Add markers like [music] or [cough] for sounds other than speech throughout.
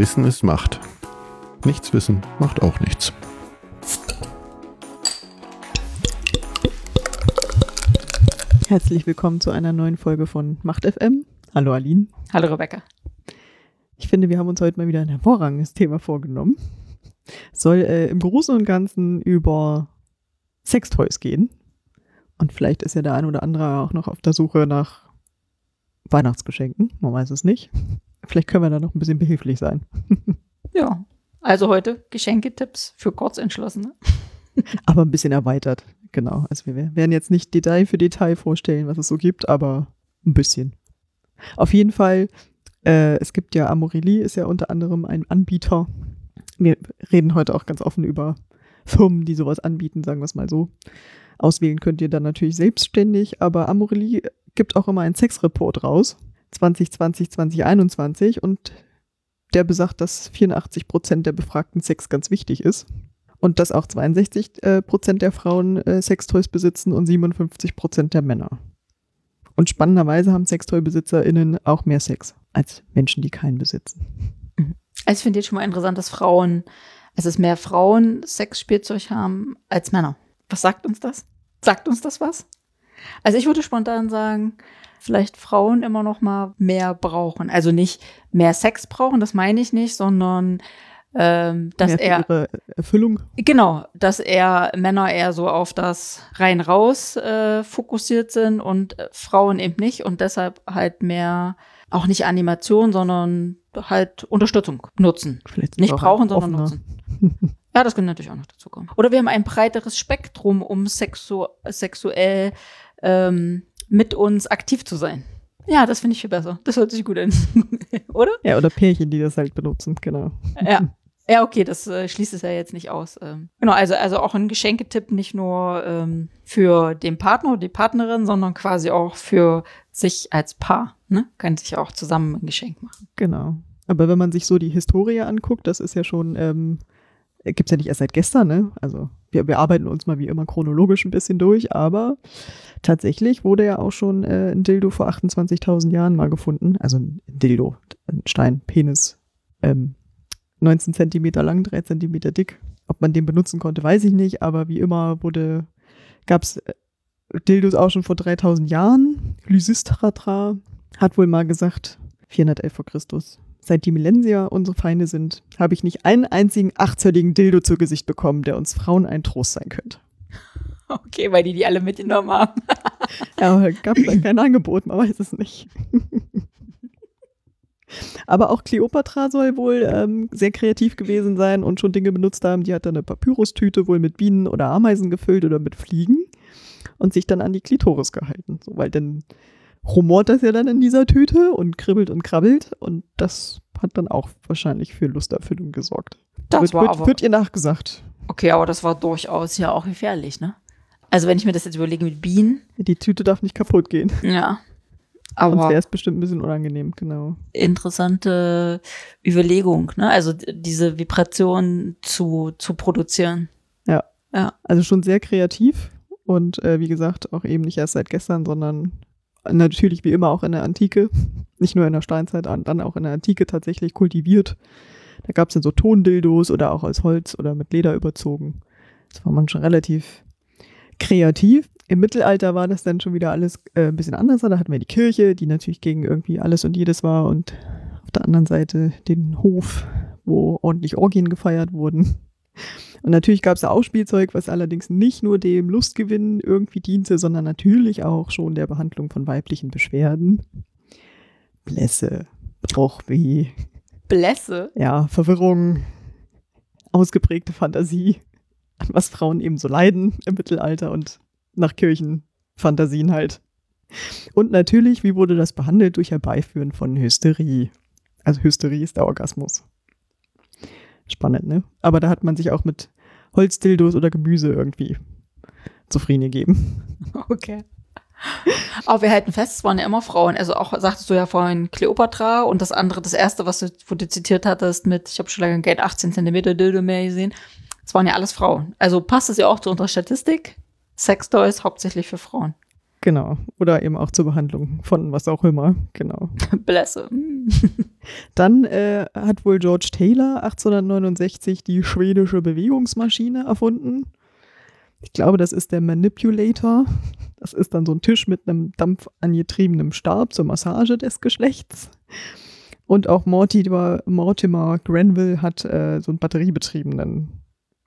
Wissen ist Macht. Nichts wissen macht auch nichts. Herzlich willkommen zu einer neuen Folge von Macht FM. Hallo Aline. Hallo Rebecca. Ich finde, wir haben uns heute mal wieder ein hervorragendes Thema vorgenommen. Es soll äh, im Großen und Ganzen über Sextoys gehen. Und vielleicht ist ja der ein oder andere auch noch auf der Suche nach Weihnachtsgeschenken. Man weiß es nicht. Vielleicht können wir da noch ein bisschen behilflich sein. [laughs] ja, also heute Geschenketipps für Kurzentschlossene. [laughs] aber ein bisschen erweitert, genau. Also wir werden jetzt nicht Detail für Detail vorstellen, was es so gibt, aber ein bisschen. Auf jeden Fall, äh, es gibt ja Amorelie, ist ja unter anderem ein Anbieter. Wir reden heute auch ganz offen über Firmen, die sowas anbieten, sagen wir es mal so. Auswählen könnt ihr dann natürlich selbstständig, aber Amorelie gibt auch immer einen Sexreport raus, 2020, 2021 und der besagt, dass 84 Prozent der Befragten Sex ganz wichtig ist und dass auch 62 äh, Prozent der Frauen äh, Sextoys besitzen und 57 Prozent der Männer. Und spannenderweise haben Sextoy-BesitzerInnen auch mehr Sex als Menschen, die keinen besitzen. Also ich finde jetzt schon mal interessant, dass Frauen, also es mehr Frauen Sexspielzeug haben als Männer. Was sagt uns das? Sagt uns das was? Also ich würde spontan sagen, vielleicht Frauen immer noch mal mehr brauchen. Also nicht mehr Sex brauchen, das meine ich nicht, sondern ähm, dass er ihre Erfüllung. Genau, dass er Männer eher so auf das rein raus äh, fokussiert sind und äh, Frauen eben nicht und deshalb halt mehr auch nicht Animation, sondern halt Unterstützung nutzen. Vielleicht nicht brauchen, sondern offener. nutzen. [laughs] Ja, das könnte natürlich auch noch dazu kommen. Oder wir haben ein breiteres Spektrum, um sexu sexuell ähm, mit uns aktiv zu sein. Ja, das finde ich viel besser. Das hört sich gut an. [laughs] oder? Ja, oder Pärchen, die das halt benutzen, genau. Ja. Ja, okay, das äh, schließt es ja jetzt nicht aus. Ähm, genau, also, also auch ein Geschenketipp nicht nur ähm, für den Partner oder die Partnerin, sondern quasi auch für sich als Paar. Ne? Kann sich auch zusammen ein Geschenk machen. Genau. Aber wenn man sich so die Historie anguckt, das ist ja schon ähm, gibt es ja nicht erst seit gestern, ne? Also wir, wir arbeiten uns mal wie immer chronologisch ein bisschen durch, aber tatsächlich wurde ja auch schon äh, ein Dildo vor 28.000 Jahren mal gefunden. Also ein Dildo, ein Stein, Penis, ähm, 19 Zentimeter lang, 3 Zentimeter dick. Ob man den benutzen konnte, weiß ich nicht, aber wie immer wurde, gab es äh, Dildos auch schon vor 3000 Jahren. Lysistratra hat wohl mal gesagt, 411 vor Christus, Seit die Millennier unsere Feinde sind, habe ich nicht einen einzigen achtzölligen Dildo zu Gesicht bekommen, der uns Frauen ein Trost sein könnte. [laughs] Okay, weil die die alle mitgenommen haben. ja, aber gab dann kein Angebot, man weiß es nicht. [laughs] Aber auch Kleopatra soll wohl ähm, sehr kreativ gewesen sein und schon Dinge benutzt haben. Die hat dann eine Papyrustüte wohl mit Bienen oder Ameisen gefüllt oder mit Fliegen und sich dann an die Klitoris gehalten. So, weil dann rumort das ja dann in dieser Tüte und kribbelt und krabbelt und das hat dann auch wahrscheinlich für Lusterfüllung gesorgt. Das wird, war wird, aber, wird ihr nachgesagt. Okay, aber das war durchaus ja auch gefährlich, ne? Also wenn ich mir das jetzt überlege mit Bienen. Die Tüte darf nicht kaputt gehen. Ja. Aber Sonst wäre es bestimmt ein bisschen unangenehm, genau. Interessante Überlegung, ne? Also diese Vibration zu, zu produzieren. Ja. Ja. Also schon sehr kreativ und äh, wie gesagt, auch eben nicht erst seit gestern, sondern natürlich wie immer auch in der Antike, [laughs] nicht nur in der Steinzeit, dann auch in der Antike tatsächlich kultiviert. Da gab es dann so Tondildos oder auch aus Holz oder mit Leder überzogen. Das war man schon relativ kreativ. Im Mittelalter war das dann schon wieder alles äh, ein bisschen anders. Da hatten wir die Kirche, die natürlich gegen irgendwie alles und jedes war und auf der anderen Seite den Hof, wo ordentlich Orgien gefeiert wurden. Und natürlich gab es auch Spielzeug, was allerdings nicht nur dem Lustgewinn irgendwie diente, sondern natürlich auch schon der Behandlung von weiblichen Beschwerden. Blässe, Bruchweh. Blässe? Ja, Verwirrung, ausgeprägte Fantasie, an was Frauen eben so leiden [laughs] im Mittelalter und nach Kirchenfantasien halt. Und natürlich, wie wurde das behandelt? Durch Herbeiführen von Hysterie. Also Hysterie ist der Orgasmus. Spannend, ne? Aber da hat man sich auch mit Holzdildos oder Gemüse irgendwie zufrieden gegeben. [laughs] Okay. Aber wir halten fest, es waren ja immer Frauen. Also auch, sagtest du ja vorhin Cleopatra und das andere, das erste, was du, wo du zitiert hattest mit, ich habe schon lange Geld 18 Zentimeter Dildo mehr gesehen. Es waren ja alles Frauen. Also passt es ja auch zu unserer Statistik. Sextoys hauptsächlich für Frauen. Genau. Oder eben auch zur Behandlung von was auch immer. Genau. [laughs] Blässe. [laughs] Dann äh, hat wohl George Taylor 1869 die schwedische Bewegungsmaschine erfunden. Ich glaube, das ist der Manipulator. Das ist dann so ein Tisch mit einem dampfangetriebenen Stab zur Massage des Geschlechts. Und auch Mortimer, Mortimer Granville hat äh, so einen batteriebetriebenen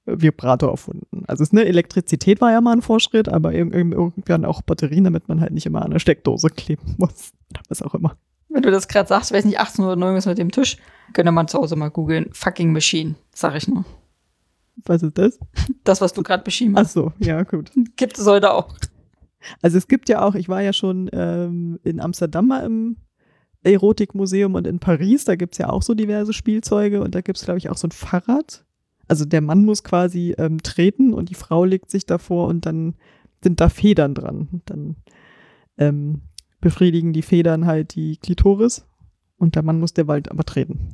Vibrator erfunden. Also es, ne, Elektrizität war ja mal ein Fortschritt, aber irgendwann auch Batterien, damit man halt nicht immer an der Steckdose kleben muss. Oder was auch immer. Wenn du das gerade sagst, weiß nicht, 1809 ist mit dem Tisch, könnte man zu Hause mal googeln. Fucking Machine, sag ich nur. Was ist das? Das, was du gerade beschrieben hast. Ach so, ja, gut. [laughs] Gibt es heute auch. Also es gibt ja auch, ich war ja schon ähm, in Amsterdam mal im Erotikmuseum und in Paris, da gibt es ja auch so diverse Spielzeuge und da gibt es, glaube ich, auch so ein Fahrrad. Also der Mann muss quasi ähm, treten und die Frau legt sich davor und dann sind da Federn dran. Dann ähm, befriedigen die Federn halt die Klitoris und der Mann muss der Wald aber treten.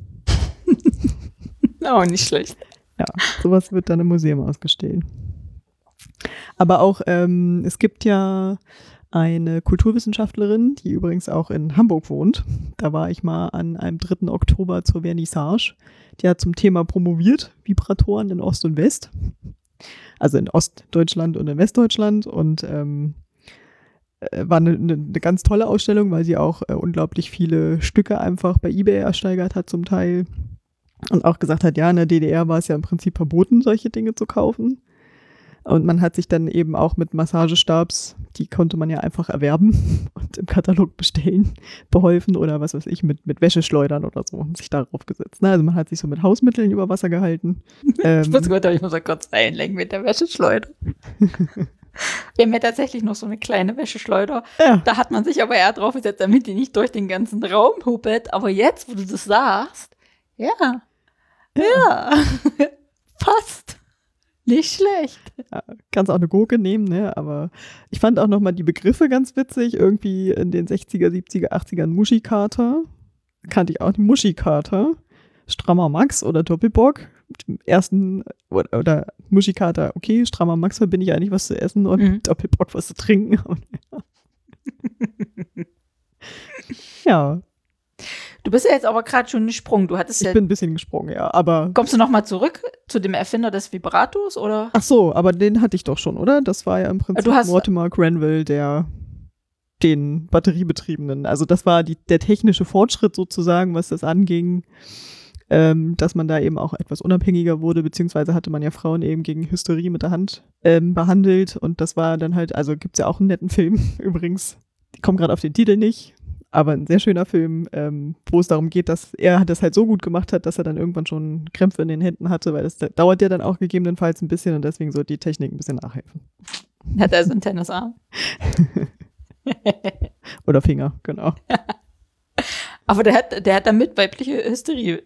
oh, nicht schlecht. Ja, sowas wird dann im Museum ausgestellt. Aber auch, ähm, es gibt ja eine Kulturwissenschaftlerin, die übrigens auch in Hamburg wohnt. Da war ich mal an einem 3. Oktober zur Vernissage. Die hat zum Thema promoviert, Vibratoren in Ost und West. Also in Ostdeutschland und in Westdeutschland. Und ähm, äh, war eine, eine, eine, ganz tolle Ausstellung, weil sie auch äh, unglaublich viele Stücke einfach bei eBay ersteigert hat zum Teil. Und auch gesagt hat, ja, in der DDR war es ja im Prinzip verboten, solche Dinge zu kaufen. Und man hat sich dann eben auch mit Massagestabs, die konnte man ja einfach erwerben [laughs] und im Katalog bestellen, beholfen oder was weiß ich, mit, mit Wäscheschleudern oder so und sich darauf gesetzt. Also man hat sich so mit Hausmitteln über Wasser gehalten. [laughs] ähm, ich muss gut, ich muss kurz einlenken mit der Wäscheschleuder. [laughs] Wir haben ja tatsächlich noch so eine kleine Wäscheschleuder. Ja. Da hat man sich aber eher drauf gesetzt, damit die nicht durch den ganzen Raum hupet. Aber jetzt, wo du das sagst, ja. Ja. ja. Passt. Nicht schlecht. Ja, kannst auch eine Gurke nehmen, ne? Aber ich fand auch nochmal die Begriffe ganz witzig. Irgendwie in den 60er, 70er, 80ern Muschikater. Kannte ich auch die Muschikater. Strammer Max oder Doppelbock. Ersten oder, oder Muschikater, okay, strammer Max verbinde ich eigentlich was zu essen und mhm. Doppelbock was zu trinken. [laughs] ja. Du bist ja jetzt aber gerade schon gesprungen. Du hattest ich ja. Ich bin ein bisschen gesprungen, ja. Aber. Kommst du nochmal zurück zu dem Erfinder des Vibratos oder? Ach so, aber den hatte ich doch schon, oder? Das war ja im Prinzip du hast, Mortimer Granville, der den batteriebetriebenen. Also das war die, der technische Fortschritt sozusagen, was das anging, ähm, dass man da eben auch etwas unabhängiger wurde, beziehungsweise hatte man ja Frauen eben gegen Hysterie mit der Hand ähm, behandelt und das war dann halt, also gibt's ja auch einen netten Film [laughs] übrigens. Ich komme gerade auf den Titel nicht aber ein sehr schöner Film, ähm, wo es darum geht, dass er das halt so gut gemacht hat, dass er dann irgendwann schon Krämpfe in den Händen hatte, weil das dauert ja dann auch gegebenenfalls ein bisschen und deswegen soll die Technik ein bisschen nachhelfen. Hat er so einen Tennisarm? [laughs] Oder Finger, genau. [laughs] Aber der hat, der hat damit weibliche Hysterie.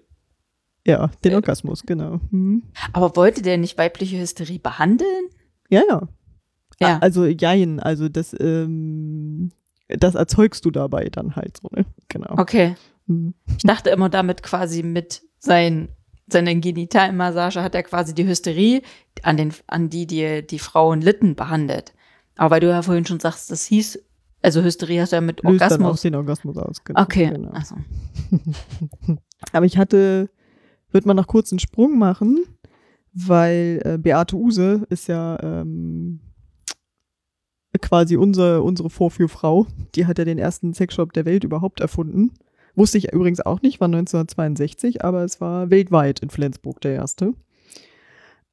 Ja, den äh, Orgasmus, genau. Mhm. Aber wollte der nicht weibliche Hysterie behandeln? Ja, ja. Ja. Also jein, also das, ähm, das erzeugst du dabei dann halt so, ne? Genau. Okay. Hm. Ich dachte immer damit quasi mit sein, seiner Genitalmassage hat er quasi die Hysterie, an, den, an die, die die Frauen litten, behandelt. Aber weil du ja vorhin schon sagst, das hieß, also Hysterie hast du ja mit Löst Orgasmus. Dann auch den Orgasmus aus. Genau. Okay. Genau. Also. [laughs] Aber ich hatte, würde man noch kurz einen Sprung machen, weil äh, Beate Use ist ja ähm, quasi unsere, unsere Vorführfrau. Die hat ja den ersten Sexshop der Welt überhaupt erfunden. Wusste ich übrigens auch nicht, war 1962, aber es war weltweit in Flensburg der erste.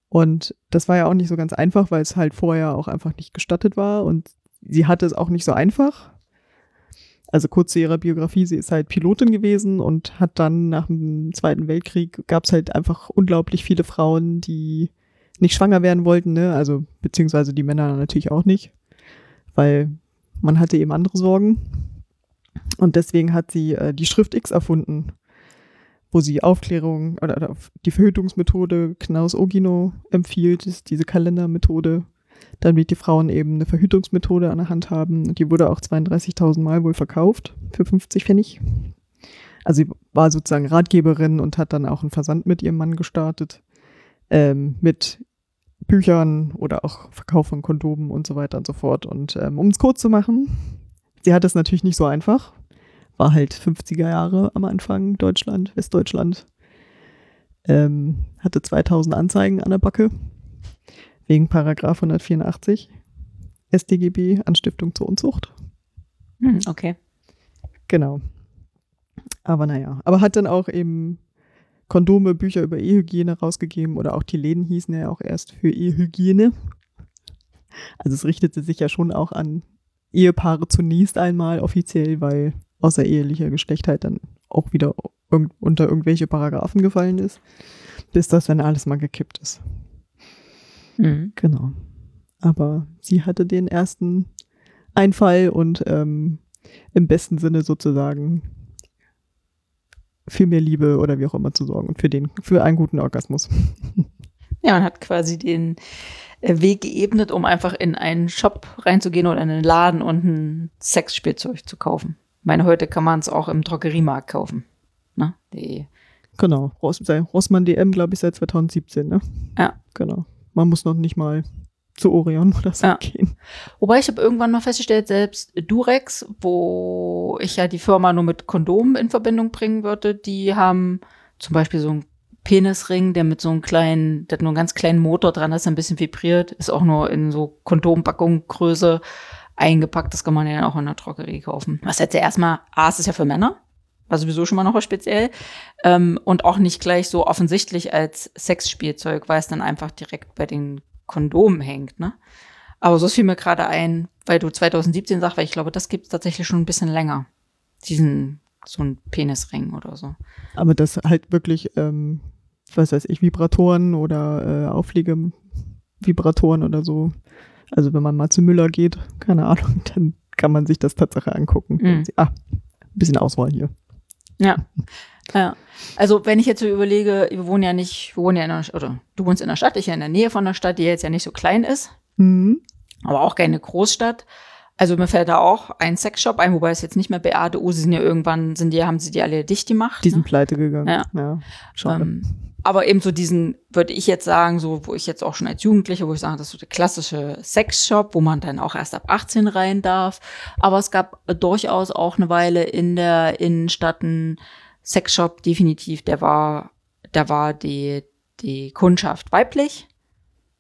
Und das war ja auch nicht so ganz einfach, weil es halt vorher auch einfach nicht gestattet war und sie hatte es auch nicht so einfach. Also kurz zu ihrer Biografie, sie ist halt Pilotin gewesen und hat dann nach dem Zweiten Weltkrieg gab es halt einfach unglaublich viele Frauen, die nicht schwanger werden wollten, ne? Also beziehungsweise die Männer natürlich auch nicht weil man hatte eben andere Sorgen. Und deswegen hat sie äh, die Schrift X erfunden, wo sie Aufklärung oder, oder die Verhütungsmethode Knaus Ogino empfiehlt, ist diese Kalendermethode, damit die Frauen eben eine Verhütungsmethode an der Hand haben. Und die wurde auch 32.000 Mal wohl verkauft für 50 Pfennig. Also sie war sozusagen Ratgeberin und hat dann auch einen Versand mit ihrem Mann gestartet. Ähm, mit Büchern oder auch Verkauf von Kondomen und so weiter und so fort. Und ähm, um es kurz zu machen, sie hat es natürlich nicht so einfach, war halt 50er Jahre am Anfang Deutschland, Westdeutschland. Ähm, hatte 2000 Anzeigen an der Backe wegen Paragraph 184 StGB Anstiftung zur Unzucht. Hm, okay. Genau. Aber naja, aber hat dann auch eben Kondome, Bücher über Ehehygiene rausgegeben oder auch die Läden hießen ja auch erst für Ehehygiene. Also es richtete sich ja schon auch an Ehepaare zunächst einmal offiziell, weil außerehelicher Geschlechtheit dann auch wieder irg unter irgendwelche Paragraphen gefallen ist, bis das dann alles mal gekippt ist. Mhm. Genau. Aber sie hatte den ersten Einfall und ähm, im besten Sinne sozusagen für mehr Liebe oder wie auch immer zu sorgen und für den, für einen guten Orgasmus. [laughs] Ja, man hat quasi den äh, Weg geebnet, um einfach in einen Shop reinzugehen oder in einen Laden und ein Sexspielzeug zu kaufen. Ich meine, heute kann man es auch im Drogeriemarkt kaufen. Ne? Die, Genau. Rossmann DM, glaube ich, seit 2017, ne? Ja. Genau. Man muss noch nicht mal zu Orion [laughs] oder so Ja. gehen. Wobei ich habe irgendwann mal festgestellt, selbst Durex, wo ich ja die Firma nur mit Kondomen in Verbindung bringen würde, die haben zum Beispiel so einen Penisring, der mit so einem kleinen, der hat nur einen ganz kleinen Motor dran, ist ein bisschen vibriert, ist auch nur in so Kondompackungsgröße eingepackt. Das kann man ja auch in der Drogerie kaufen. Was jetzt ja erstmal, A, es ist ja für Männer, war sowieso schon mal noch was speziell. Ähm, und auch nicht gleich so offensichtlich als Sexspielzeug, weil es dann einfach direkt bei den Kondomen hängt, ne? Aber so fiel mir gerade ein, weil du 2017 sagst, weil ich glaube, das gibt es tatsächlich schon ein bisschen länger. Diesen, so ein Penisring oder so. Aber das halt wirklich, ähm, was weiß ich, Vibratoren oder äh, Aufliegevibratoren oder so. Also wenn man mal zu Müller geht, keine Ahnung, [laughs] dann kann man sich das Tatsache angucken. Mhm. Ah, ein bisschen Auswahl hier. Ja. Ja. Also, wenn ich jetzt so überlege, wir wohnen ja nicht, wir wohnen ja in einer, oder du wohnst in der Stadt, ich ja in der Nähe von der Stadt, die jetzt ja nicht so klein ist, Mhm. aber auch keine Großstadt. Also mir fällt da auch ein Sexshop ein, wobei es jetzt nicht mehr BADU, sie sind ja irgendwann, sind die, haben sie die alle dicht gemacht. Die sind ne? pleite gegangen. Ja. ja schade. Ähm, aber eben so diesen, würde ich jetzt sagen, so, wo ich jetzt auch schon als Jugendliche, wo ich sage, das ist so der klassische Sexshop, wo man dann auch erst ab 18 rein darf. Aber es gab durchaus auch eine Weile in der Innenstadt einen Sexshop, definitiv, der war, da war die, die Kundschaft weiblich.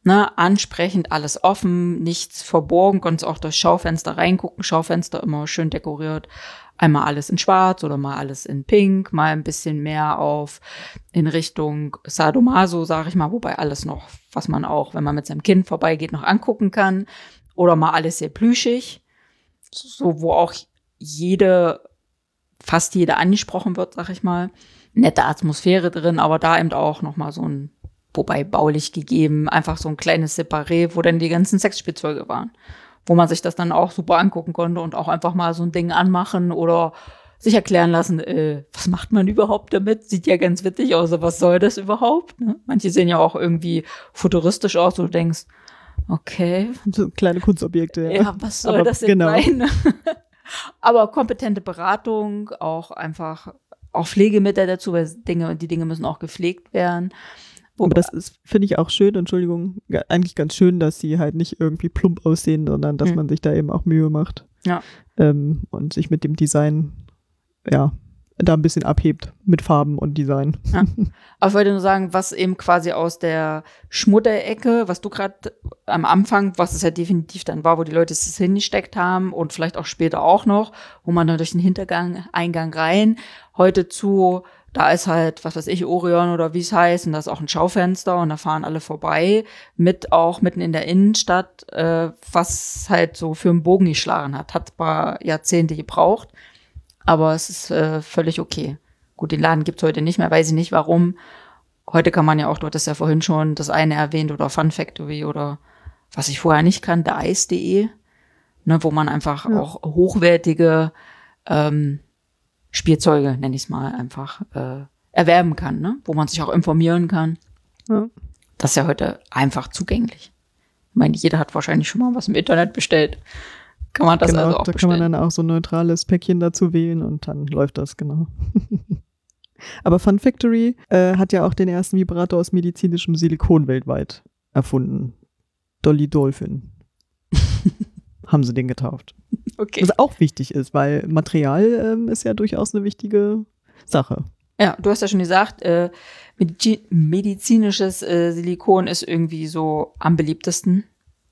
Ne, ansprechend, alles offen, nichts verborgen, konntest auch durch Schaufenster reingucken, Schaufenster immer schön dekoriert. Einmal alles in schwarz oder mal alles in pink, mal ein bisschen mehr auf in Richtung Sadomaso, sage ich mal, wobei alles noch, was man auch, wenn man mit seinem Kind vorbeigeht, noch angucken kann. Oder mal alles sehr plüschig, so wo auch jede, fast jede angesprochen wird, sag ich mal. Nette Atmosphäre drin, aber da eben auch noch mal so ein, wobei baulich gegeben, einfach so ein kleines Separé, wo dann die ganzen Sexspielzeuge waren. Wo man sich das dann auch super angucken konnte und auch einfach mal so ein Ding anmachen oder sich erklären lassen, äh, was macht man überhaupt damit? Sieht ja ganz witzig aus, aber was soll das überhaupt? Ne? Manche sehen ja auch irgendwie futuristisch aus, wo du denkst, okay, so kleine Kunstobjekte. Ja. ja, was soll Aber das denn genau. sein? [laughs] aber kompetente Beratung, auch einfach auch Pflegemittel dazu, weil Dinge, die Dinge müssen auch gepflegt werden. Wo- Aber das ist, finde ich auch schön, Entschuldigung, eigentlich ganz schön, dass sie halt nicht irgendwie plump aussehen, sondern dass Hm. man sich da eben auch Mühe macht. Ja. Ähm, und sich mit dem Design, ja, da ein bisschen abhebt mit Farben und Design. [laughs] Aber ich wollte nur sagen, was eben quasi aus der Schmudderecke, was du gerade am Anfang, was es ja definitiv dann war, wo die Leute es hingesteckt haben und vielleicht auch später auch noch, wo man dann durch den Hintergang, Eingang rein, heute zu, da ist halt, was weiß ich, Orion oder wie es heißt, und da ist auch ein Schaufenster und da fahren alle vorbei, mit auch mitten in der Innenstadt, äh, was halt so für einen Bogen geschlagen hat. Hat ein paar Jahrzehnte gebraucht, aber es ist äh, völlig okay. Gut, den Laden gibt's heute nicht mehr, weiß ich nicht warum. Heute kann man ja auch, du hattest ja vorhin schon das eine erwähnt oder Fun Factory oder was ich vorher nicht kannte, Eis.de, ne, wo man einfach Ja. auch hochwertige ähm, Spielzeuge, nenne ich es mal, einfach äh, erwerben kann, ne? wo man sich auch informieren kann. Ja. Das ist ja heute einfach zugänglich. Ich meine, jeder hat wahrscheinlich schon mal was im Internet bestellt. Kann man das genau, also auch da kann man bestellen. dann auch so ein neutrales Päckchen dazu wählen und dann läuft das, genau. [laughs] Aber Fun Factory äh, hat ja auch den ersten Vibrator aus medizinischem Silikon weltweit erfunden. Dolly Dolphin. [laughs] Haben sie den getauft. Okay. Was auch wichtig ist, weil Material ähm, ist ja durchaus eine wichtige Sache. Ja, du hast ja schon gesagt, äh, medizinisches äh, Silikon ist irgendwie so am beliebtesten.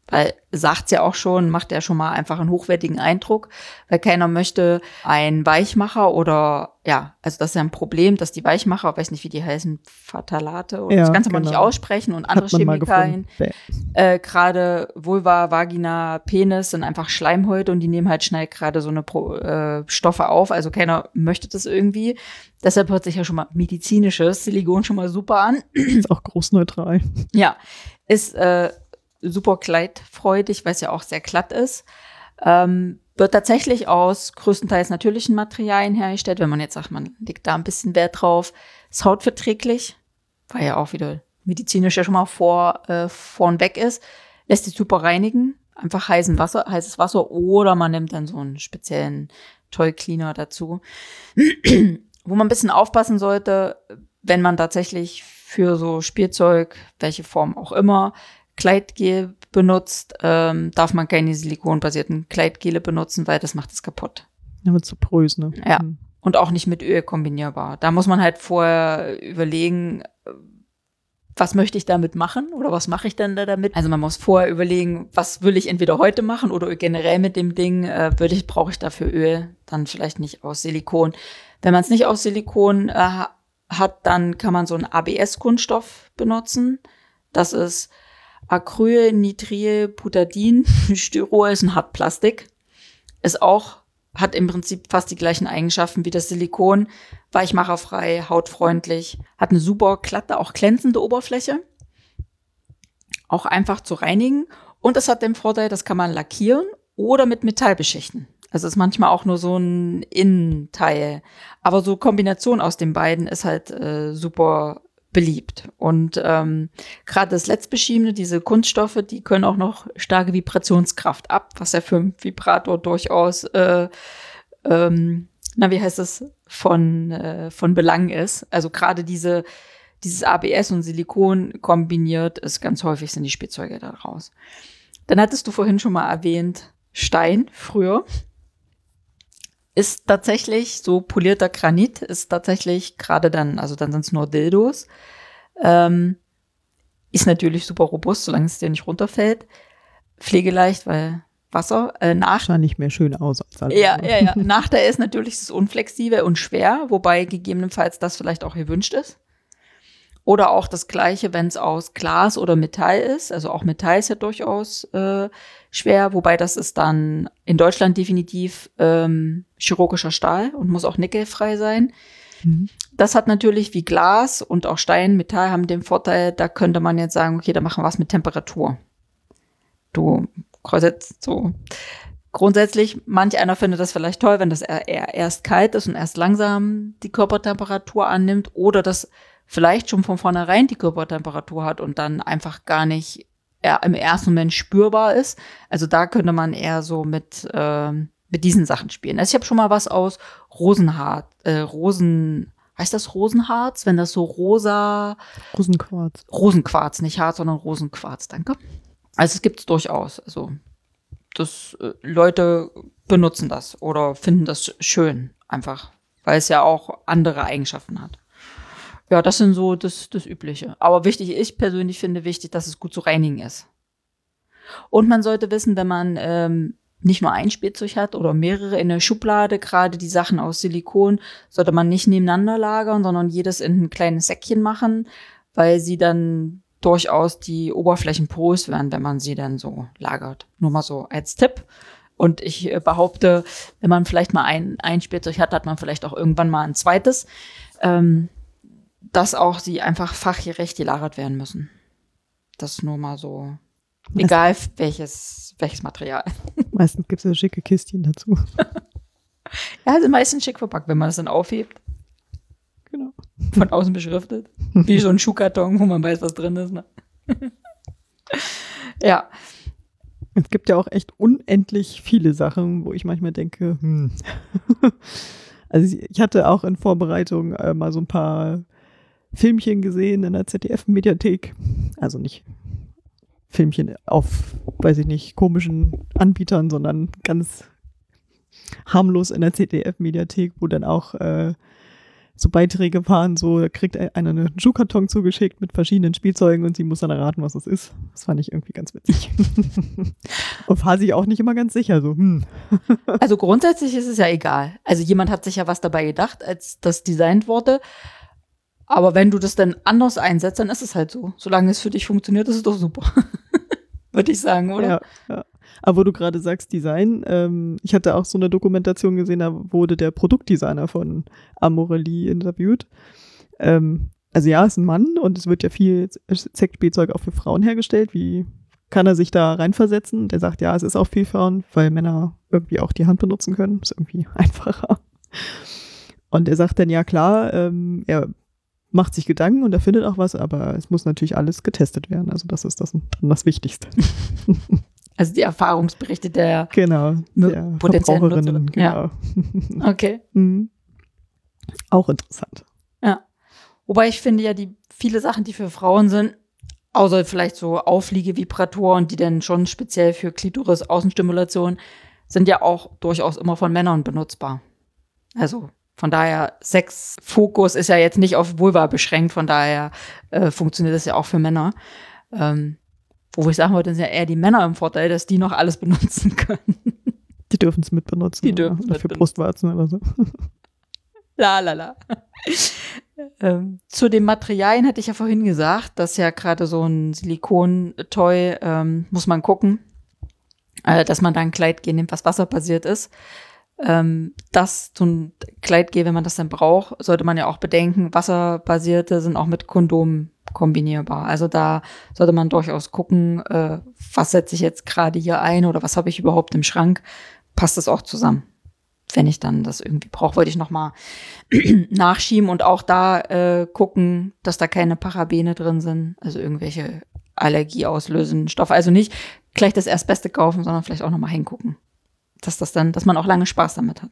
Weil sagt's ja auch schon, macht ja schon mal einfach einen hochwertigen Eindruck, weil keiner möchte einen Weichmacher oder ja, also das ist ja ein Problem, dass die Weichmacher, weiß nicht, wie die heißen, Fatalate oder Ja, das kannst du mal genau. nicht aussprechen und andere Chemikalien, äh, gerade Vulva, Vagina, Penis sind einfach Schleimhäute und die nehmen halt schnell gerade so eine Pro äh, Stoffe auf. Also keiner möchte das irgendwie. Deshalb hört sich ja schon mal medizinisches Silikon schon mal super an. Ist auch großneutral. Ja, ist äh, super kleidfreudig, weil es ja auch sehr glatt ist. Ähm, wird tatsächlich aus größtenteils natürlichen Materialien hergestellt. Wenn man jetzt sagt, man legt da ein bisschen Wert drauf, ist hautverträglich, weil ja auch wieder medizinisch ja schon mal vor, äh, vornweg ist. Lässt sich super reinigen. Einfach heißen Wasser, heißes Wasser oder man nimmt dann so einen speziellen Toy Cleaner dazu. [clears throat] Wo man ein bisschen aufpassen sollte, wenn man tatsächlich für so Spielzeug, welche Form auch immer, Kleidgel benutzt, ähm, darf man keine silikonbasierten Kleidgele benutzen, weil das macht es kaputt. Dann wird zu porös, ne? Ja. Hm. Und auch nicht mit Öl kombinierbar. Da muss man halt vorher überlegen, was möchte ich damit machen oder was mache ich denn da damit? Also man muss vorher überlegen, was will ich entweder heute machen oder generell mit dem Ding, äh, würde ich, brauche ich dafür Öl, dann vielleicht nicht aus Silikon. Wenn man es nicht aus Silikon äh, ha- hat, dann kann man so einen ABS-Kunststoff benutzen. Das ist Acrylnitrilbutadin. [laughs] Styrol ist ein Hartplastik. Ist auch, hat im Prinzip fast die gleichen Eigenschaften wie das Silikon. Weichmacherfrei, hautfreundlich, hat eine super glatte, auch glänzende Oberfläche. Auch einfach zu reinigen. Und es hat den Vorteil, das kann man lackieren oder mit Metall beschichten. Also ist manchmal auch nur so ein Innenteil. Aber so Kombination aus den beiden ist halt äh, super beliebt. Und ähm, gerade das letztbeschriebene, diese Kunststoffe, die können auch noch starke Vibrationskraft ab, was ja für einen Vibrator durchaus, äh, ähm, na wie heißt das, von, äh, von Belang ist. Also gerade diese, dieses ABS und Silikon kombiniert ist ganz häufig sind die Spielzeuge daraus. Dann hattest du vorhin schon mal erwähnt, Stein früher. Ist tatsächlich so polierter Granit, ist tatsächlich gerade dann, also dann sind es nur Dildos. Ähm, ist natürlich super robust, solange es dir nicht runterfällt. Pflegeleicht, weil Wasser. Äh, nach, Wahrscheinlich mehr schön aus als alles. ja, ja, ja. Nachteil ist natürlich, es ist unflexibel und schwer, wobei gegebenenfalls das vielleicht auch gewünscht ist. Oder auch das Gleiche, wenn es aus Glas oder Metall ist. Also auch Metall ist ja durchaus äh, schwer, wobei das ist dann in Deutschland definitiv ähm, chirurgischer Stahl und muss auch nickelfrei sein. Mhm. Das hat natürlich wie Glas und auch Stein, Metall haben den Vorteil, da könnte man jetzt sagen, okay, da machen wir was mit Temperatur. Du kreuzt so. Grundsätzlich, manch einer findet das vielleicht toll, wenn das erst kalt ist und erst langsam die Körpertemperatur annimmt oder das vielleicht schon von vornherein die Körpertemperatur hat und dann einfach gar nicht im ersten Moment spürbar ist. Also da könnte man eher so mit, ähm, mit diesen Sachen spielen. Also ich habe schon mal was aus Rosenharz, äh, Rosen, heißt das Rosenharz, wenn das so rosa, Rosenquarz. Rosenquarz, nicht Harz, sondern Rosenquarz, danke. Also es gibt es durchaus. Also das äh, Leute benutzen das oder finden das schön, einfach, weil es ja auch andere Eigenschaften hat. Ja, das sind so das, das Übliche. Aber wichtig, ich persönlich finde wichtig, dass es gut zu reinigen ist. Und man sollte wissen, wenn man ähm, nicht nur ein Spielzeug hat oder mehrere in der Schublade, gerade die Sachen aus Silikon, sollte man nicht nebeneinander lagern, sondern jedes in ein kleines Säckchen machen, weil sie dann durchaus die Oberflächen porös werden, wenn man sie dann so lagert. Nur mal so als Tipp. Und ich äh, behaupte, wenn man vielleicht mal ein, ein Spielzeug hat, hat man vielleicht auch irgendwann mal ein zweites, ähm, dass auch sie einfach fachgerecht gelagert werden müssen. Das nur mal so. Egal welches, welches Material. [laughs] Meistens gibt es ja schicke Kistchen dazu. [laughs] Ja, sind meistens schick verpackt, wenn man das dann aufhebt. Genau. Von außen beschriftet. Wie so ein Schuhkarton, wo man weiß, was drin ist. Ne? [laughs] ja. Es gibt ja auch echt unendlich viele Sachen, wo ich manchmal denke, hm. Also ich, ich hatte auch in Vorbereitung äh, mal so ein paar Filmchen gesehen in der ZDF-Mediathek. Also nicht Filmchen auf, weiß ich nicht, komischen Anbietern, sondern ganz harmlos in der ZDF-Mediathek, wo dann auch äh, so Beiträge waren, so da kriegt einer einen Schuhkarton zugeschickt mit verschiedenen Spielzeugen und sie muss dann erraten, was es ist. Das fand ich irgendwie ganz witzig. [laughs] und war sich auch nicht immer ganz sicher. So, hm. Also grundsätzlich ist es ja egal. Also jemand hat sich ja was dabei gedacht, als das designt wurde. Aber wenn du das dann anders einsetzt, dann ist es halt so. Solange es für dich funktioniert, ist es doch super. [laughs] Würde ich sagen, oder? Ja, ja. Aber wo du gerade sagst, Design, ähm, ich hatte auch so eine Dokumentation gesehen, da wurde der Produktdesigner von Amorelie interviewt. Ähm, also ja, ist ein Mann und es wird ja viel Sexspielzeug auch für Frauen hergestellt. Wie kann er sich da reinversetzen? Der sagt, ja, es ist auch viel Frauen, weil Männer irgendwie auch die Hand benutzen können. Ist irgendwie [laughs] einfacher. Und er sagt dann, ja klar, ähm, er macht sich Gedanken und er findet auch was, aber es muss natürlich alles getestet werden. Also das ist das, dann das Wichtigste. [laughs] Also die Erfahrungsberichte der, genau, der potenziellen Verbraucherinnen. Genau. Ja. [laughs] Okay. Mhm. Auch interessant. Ja. Wobei ich finde ja, die viele Sachen, die für Frauen sind, außer vielleicht so Aufliegevibratoren, die dann schon speziell für Klitoris-Außenstimulation, sind ja auch durchaus immer von Männern benutzbar. Also von daher, Sexfokus ist ja jetzt nicht auf Vulva beschränkt, von daher äh, funktioniert das ja auch für Männer. Ähm, wo ich sagen wollte, sind ja eher die Männer im Vorteil, dass die noch alles [laughs] benutzen können. Die dürfen es mitbenutzen. Die dürfen oder, für Brustwarzen oder so. [laughs] La la la. [laughs] ähm, zu den Materialien hatte ich ja vorhin gesagt, dass ja gerade so ein Silikon-Toy, ähm, muss man gucken, äh, dass man da ein Kleidgel nimmt, was wasserbasiert ist. Ähm, das, ein Kleidgel, wenn man das dann braucht, sollte man ja auch bedenken, wasserbasierte sind auch mit Kondom kombinierbar. Also da sollte man durchaus gucken, äh, was setze ich jetzt gerade hier ein oder was habe ich überhaupt im Schrank. Passt das auch zusammen? Wenn ich dann das irgendwie brauche, wollte ich nochmal [clears throat] nachschieben und auch da äh, gucken, dass da keine Parabene drin sind, also irgendwelche allergieauslösenden Stoffe. Also nicht gleich das Erstbeste kaufen, sondern vielleicht auch nochmal hingucken. Dass das dann, dass man auch lange Spaß damit hat.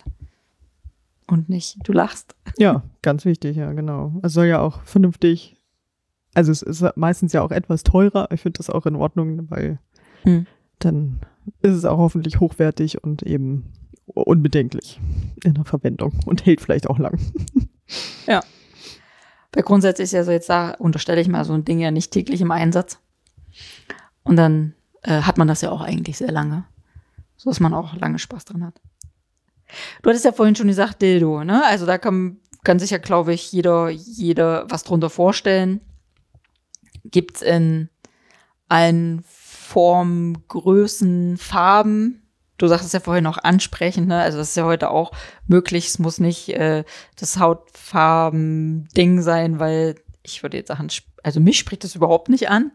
Und nicht, du lachst. Ja, ganz wichtig, ja, genau. Es soll ja auch vernünftig also es ist meistens ja auch etwas teurer. Ich finde das auch in Ordnung, weil hm. dann ist es auch hoffentlich hochwertig und eben unbedenklich in der Verwendung und hält vielleicht auch lang. [laughs] Ja. Weil grundsätzlich ist ja so, jetzt da unterstelle ich mal so ein Ding ja nicht täglich im Einsatz. Und dann äh, hat man das ja auch eigentlich sehr lange. So dass man auch lange Spaß dran hat. Du hattest ja vorhin schon gesagt, Dildo, ne? Also da kann, kann sich ja, glaube ich, jeder, jeder was drunter vorstellen gibt's in allen Formen, Größen, Farben. Du sagst es ja vorhin noch ansprechend, ne? Also das ist ja heute auch möglich. Es muss nicht äh, das Hautfarben-Ding sein, weil ich würde jetzt sagen, also mich spricht das überhaupt nicht an.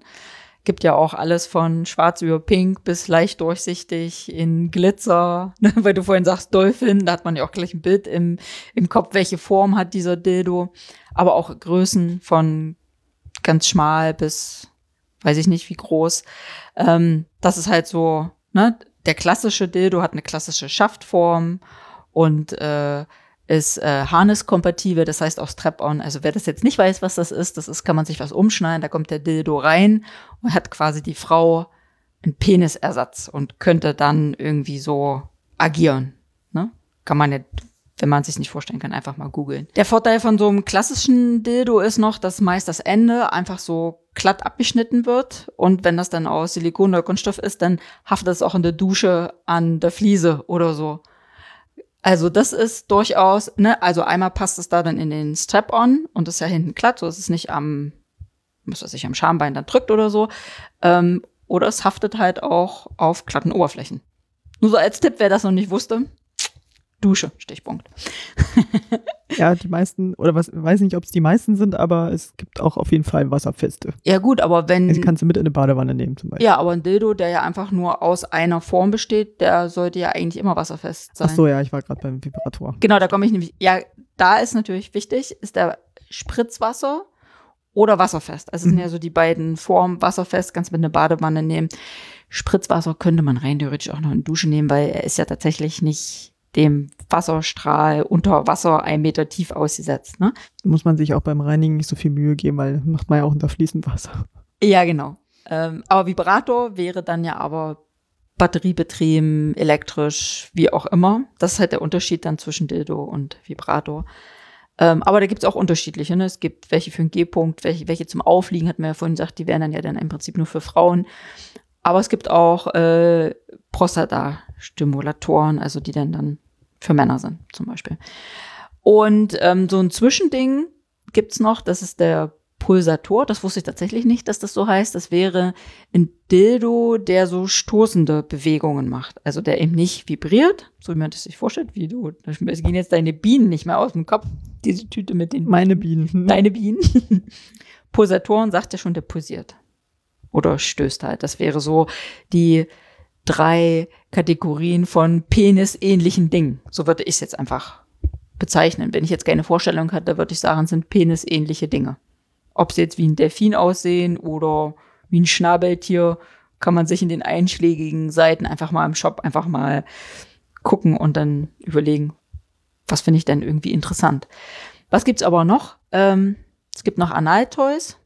Gibt ja auch alles von schwarz über pink bis leicht durchsichtig in Glitzer, ne? [laughs] weil du vorhin sagst Dolphin, da hat man ja auch gleich ein Bild im, im Kopf, welche Form hat dieser Dildo. Aber auch Größen von ganz schmal bis weiß ich nicht wie groß. Ähm, das ist halt so, ne, der klassische Dildo hat eine klassische Schaftform und äh, ist äh, harnesskompatibel, das heißt auch Strap-on. Also wer das jetzt nicht weiß, was das ist, das ist, kann man sich was umschneiden, da kommt der Dildo rein und hat quasi die Frau einen Penisersatz und könnte dann irgendwie so agieren. Ne? Kann man ja wenn man sich nicht vorstellen kann, einfach mal googeln. Der Vorteil von so einem klassischen Dildo ist noch, dass meist das Ende einfach so glatt abgeschnitten wird und wenn das dann aus Silikon oder Kunststoff ist, dann haftet es auch in der Dusche an der Fliese oder so. Also das ist durchaus, ne, also einmal passt es da dann in den Strap-on und ist ja hinten glatt, so ist es nicht am, muss es sich am Schambein dann drückt oder so. Ähm, oder es haftet halt auch auf glatten Oberflächen. Nur so als Tipp, wer das noch nicht wusste. Dusche, Stichpunkt. [laughs] ja, die meisten, oder was, weiß nicht, ob es die meisten sind, aber es gibt auch auf jeden Fall wasserfeste. Ja, gut, aber wenn. Also kannst du mit in eine Badewanne nehmen zum Beispiel. Ja, aber ein Dildo, der ja einfach nur aus einer Form besteht, der sollte ja eigentlich immer wasserfest sein. Ach so, ja, ich war gerade beim Vibrator. Genau, da komme ich nämlich. Ja, da ist natürlich wichtig, ist der Spritzwasser oder wasserfest. Also mhm. sind ja so die beiden Formen, wasserfest, kannst du mit einer Badewanne nehmen. Spritzwasser könnte man rein theoretisch auch noch in Dusche nehmen, weil er ist ja tatsächlich nicht dem Wasserstrahl unter Wasser ein Meter tief ausgesetzt. Ne? Muss man sich auch beim Reinigen nicht so viel Mühe geben, weil macht man ja auch unter fließendem Wasser. Ja, genau. Ähm, aber Vibrator wäre dann ja aber batteriebetrieben, elektrisch, wie auch immer. Das ist halt der Unterschied dann zwischen Dildo und Vibrator. Ähm, aber da gibt es auch unterschiedliche. Ne? Es gibt welche für einen G-Punkt, welche, welche zum Aufliegen, hat man ja vorhin gesagt, die wären dann ja dann im Prinzip nur für Frauen. Aber es gibt auch äh, Prostata-Stimulatoren, also die dann dann für Männer sind, zum Beispiel. Und ähm, so ein Zwischending gibt's noch, das ist der Pulsator. Das wusste ich tatsächlich nicht, dass das so heißt. Das wäre ein Dildo, der so stoßende Bewegungen macht. Also der eben nicht vibriert, so wie man das sich vorstellt, wie du. Es gehen jetzt deine Bienen nicht mehr aus dem Kopf, diese Tüte mit den. Meine Bienen. [laughs] Deine Bienen. Pulsatoren sagt ja schon, der pulsiert. Oder stößt halt. Das wäre so die drei Kategorien von penisähnlichen Dingen. So würde ich es jetzt einfach bezeichnen. Wenn ich jetzt keine Vorstellung hatte, würde ich sagen, sind penisähnliche Dinge. Ob sie jetzt wie ein Delfin aussehen oder wie ein Schnabeltier, kann man sich in den einschlägigen Seiten einfach mal im Shop einfach mal gucken und dann überlegen, was finde ich denn irgendwie interessant. Was gibt's aber noch? Ähm, es gibt noch Analtoys,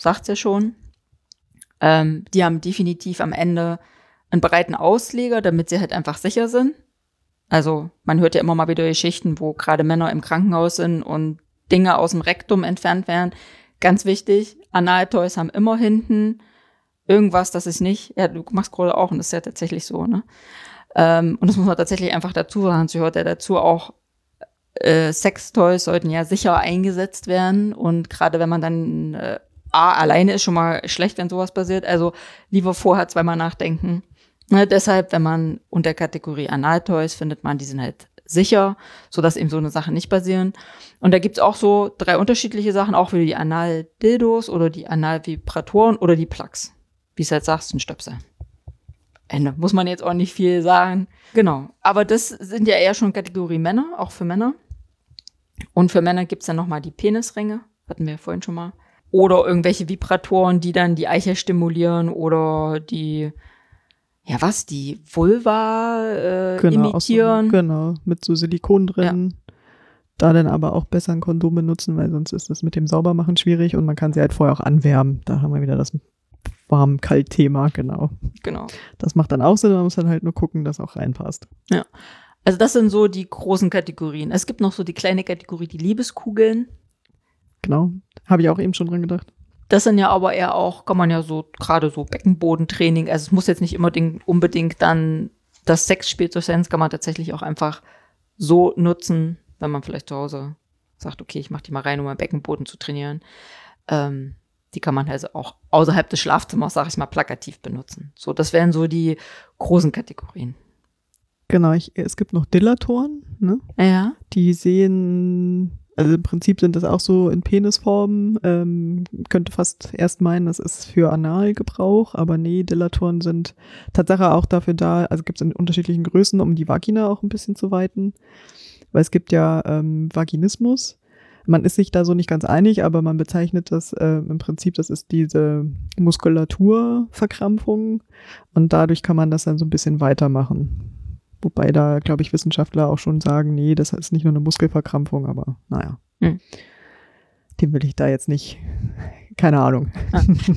sagt's ja schon. Ähm, die haben definitiv am Ende einen breiten Ausleger, damit sie halt einfach sicher sind. Also man hört ja immer mal wieder Geschichten, wo gerade Männer im Krankenhaus sind und Dinge aus dem Rektum entfernt werden. Ganz wichtig, Analtoys haben immer hinten irgendwas, das ist nicht, ja, du machst gerade auch und das ist ja tatsächlich so, ne? Ähm, und das muss man tatsächlich einfach dazu sagen, sie hört ja dazu auch, äh, Sextoys sollten ja sicher eingesetzt werden und gerade wenn man dann äh, A, alleine ist schon mal schlecht, wenn sowas passiert, also lieber vorher zweimal nachdenken. Ne, deshalb, wenn man unter Kategorie Analtoys findet man, die sind halt sicher, sodass eben so eine Sache nicht passieren. Und da gibt's auch so drei unterschiedliche Sachen, auch wieder die Anal-Dildos oder die Anal-Vibratoren oder die Plugs. Wie es halt sagst, ein Stöpsel. Ende. Muss man jetzt auch nicht viel sagen. Genau. Aber das sind ja eher schon Kategorie Männer, auch für Männer. Und für Männer gibt's dann nochmal die Penisringe. Hatten wir ja vorhin schon mal. Oder irgendwelche Vibratoren, die dann die Eiche stimulieren oder die ja was, die Vulva äh, Genau, imitieren. So, genau, mit so Silikon drin. Da dann aber auch besser ein Kondom benutzen, weil sonst ist das mit dem Saubermachen schwierig und man kann sie halt vorher auch anwärmen. Da haben wir wieder das Warm-Kalt-Thema, genau. Genau. Das macht dann auch Sinn, man muss dann halt nur gucken, dass auch reinpasst. Also das sind so die großen Kategorien. Es gibt noch so die kleine Kategorie, die Liebeskugeln. Genau. Habe ich auch eben schon dran gedacht. Das sind ja aber eher auch, kann man ja so, gerade so Beckenbodentraining, also es muss jetzt nicht immer den, unbedingt dann das Sexspielzeug sein, das kann man tatsächlich auch einfach so nutzen, wenn man vielleicht zu Hause sagt, okay, ich mache die mal rein, um meinen Beckenboden zu trainieren. Ähm, die kann man also auch außerhalb des Schlafzimmers, sag ich mal, plakativ benutzen. So, das wären so die großen Kategorien. Genau, ich, es gibt noch Dillatoren, ne? Ja. Die sehen, also im Prinzip sind das auch so in Penisform. Ähm, könnte fast erst meinen, das ist für Analgebrauch, aber nee, Dillatoren sind Tatsache auch dafür da, also gibt es in unterschiedlichen Größen, um die Vagina auch ein bisschen zu weiten. Weil es gibt ja ähm, Vaginismus. Man ist sich da so nicht ganz einig, aber man bezeichnet das äh, im Prinzip, das ist diese Muskulaturverkrampfung und dadurch kann man das dann so ein bisschen weitermachen. Wobei da, glaube ich, Wissenschaftler auch schon sagen, nee, das ist nicht nur eine Muskelverkrampfung, aber naja. Hm. Dem will ich da jetzt nicht, [laughs] keine Ahnung.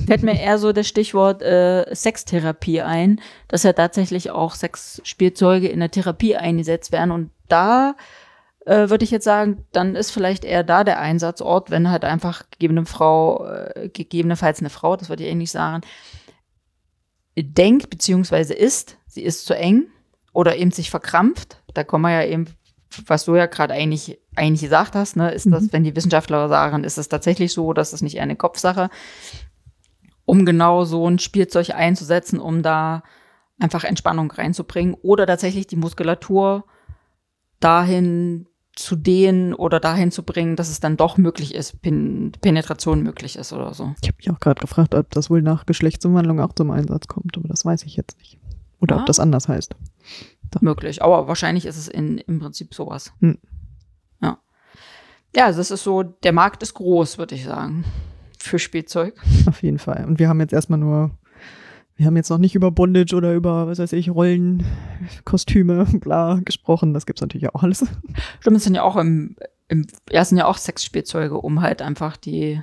Fällt mir eher so das Stichwort äh, Sextherapie ein, dass ja tatsächlich auch Sexspielzeuge in der Therapie eingesetzt werden. Und da äh, würde ich jetzt sagen, dann ist vielleicht eher da der Einsatzort, wenn halt einfach gegebene Frau, äh, gegebenenfalls eine Frau, das würde ich ähnlich sagen, denkt beziehungsweise ist, sie ist zu eng oder eben sich verkrampft. Da kommen wir ja eben, was du ja gerade eigentlich, eigentlich gesagt hast, ne, ist das, Mhm. wenn die Wissenschaftler sagen, ist es tatsächlich so, dass es nicht eher eine Kopfsache, um genau so ein Spielzeug einzusetzen, um da einfach Entspannung reinzubringen oder tatsächlich die Muskulatur dahin zu dehnen oder dahin zu bringen, dass es dann doch möglich ist, Pen Penetration möglich ist oder so. Ich habe mich auch gerade gefragt, ob das wohl nach Geschlechtsumwandlung auch zum Einsatz kommt, aber das weiß ich jetzt nicht. Oder Ah. ob das anders heißt. möglich. Aber wahrscheinlich ist es in, im Prinzip sowas. Hm. Ja. Ja, also es ist so, der Markt ist groß, würde ich sagen, für Spielzeug. Auf jeden Fall. Und wir haben jetzt erstmal nur, wir haben jetzt noch nicht über Bondage oder über, was weiß ich, Rollen, Kostüme, [laughs] bla, gesprochen. Das gibt's natürlich auch alles. Stimmt, es sind ja auch im, im ja, es sind ja auch Sexspielzeuge, um halt einfach die,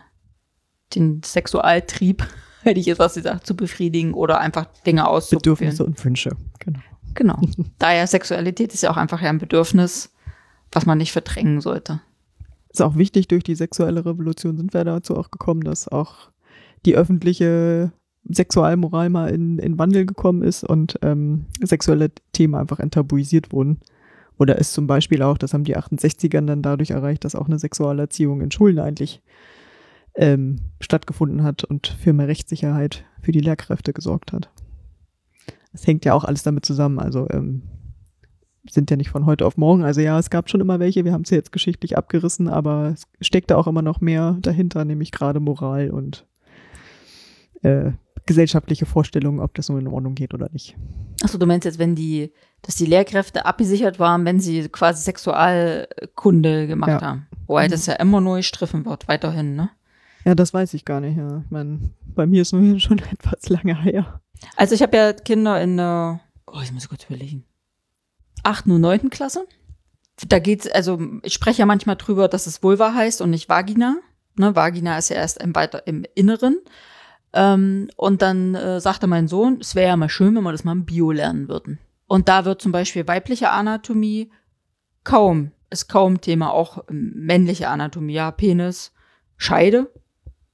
den Sexualtrieb, hätte ich jetzt was gesagt, zu befriedigen oder einfach Dinge auszuprobieren. Bedürfnisse und Wünsche. Genau. [laughs] Daher Sexualität ist ja auch einfach ja ein Bedürfnis, was man nicht verdrängen sollte. Ist auch wichtig, durch die sexuelle Revolution sind wir dazu auch gekommen, dass auch die öffentliche Sexualmoral mal in, in Wandel gekommen ist und ähm, sexuelle Themen einfach enttabuisiert wurden. Oder ist zum Beispiel auch, das haben die 68ern dann dadurch erreicht, dass auch eine Sexualerziehung in Schulen eigentlich ähm, stattgefunden hat und für mehr Rechtssicherheit für die Lehrkräfte gesorgt hat. Das hängt ja auch alles damit zusammen. Also ähm, sind ja nicht von heute auf morgen. Also ja, es gab schon immer welche. Wir haben es ja jetzt geschichtlich abgerissen, aber es steckt da auch immer noch mehr dahinter, nämlich gerade Moral und äh, gesellschaftliche Vorstellungen, ob das so in Ordnung geht oder nicht. Achso, du meinst jetzt, wenn die, dass die Lehrkräfte abgesichert waren, wenn sie quasi Sexualkunde gemacht Ja. haben. Wobei das ja immer neu gestriffen wird, weiterhin, ne? Ja, das weiß ich gar nicht. Ja. Ich meine, bei mir ist nun [laughs] schon etwas lange her. Also ich habe ja Kinder in der, oh, ich muss kurz überlegen, achten und neunten Klasse. Da geht's, also ich spreche ja manchmal drüber, dass es Vulva heißt und nicht Vagina. Ne, Vagina ist ja erst im, weiter, im Inneren. Ähm, und dann äh, sagte mein Sohn, es wäre ja mal schön, wenn wir das mal im Bio lernen würden. Und da wird zum Beispiel weibliche Anatomie kaum, ist kaum Thema, auch ähm, männliche Anatomie, ja, Penis, Scheide,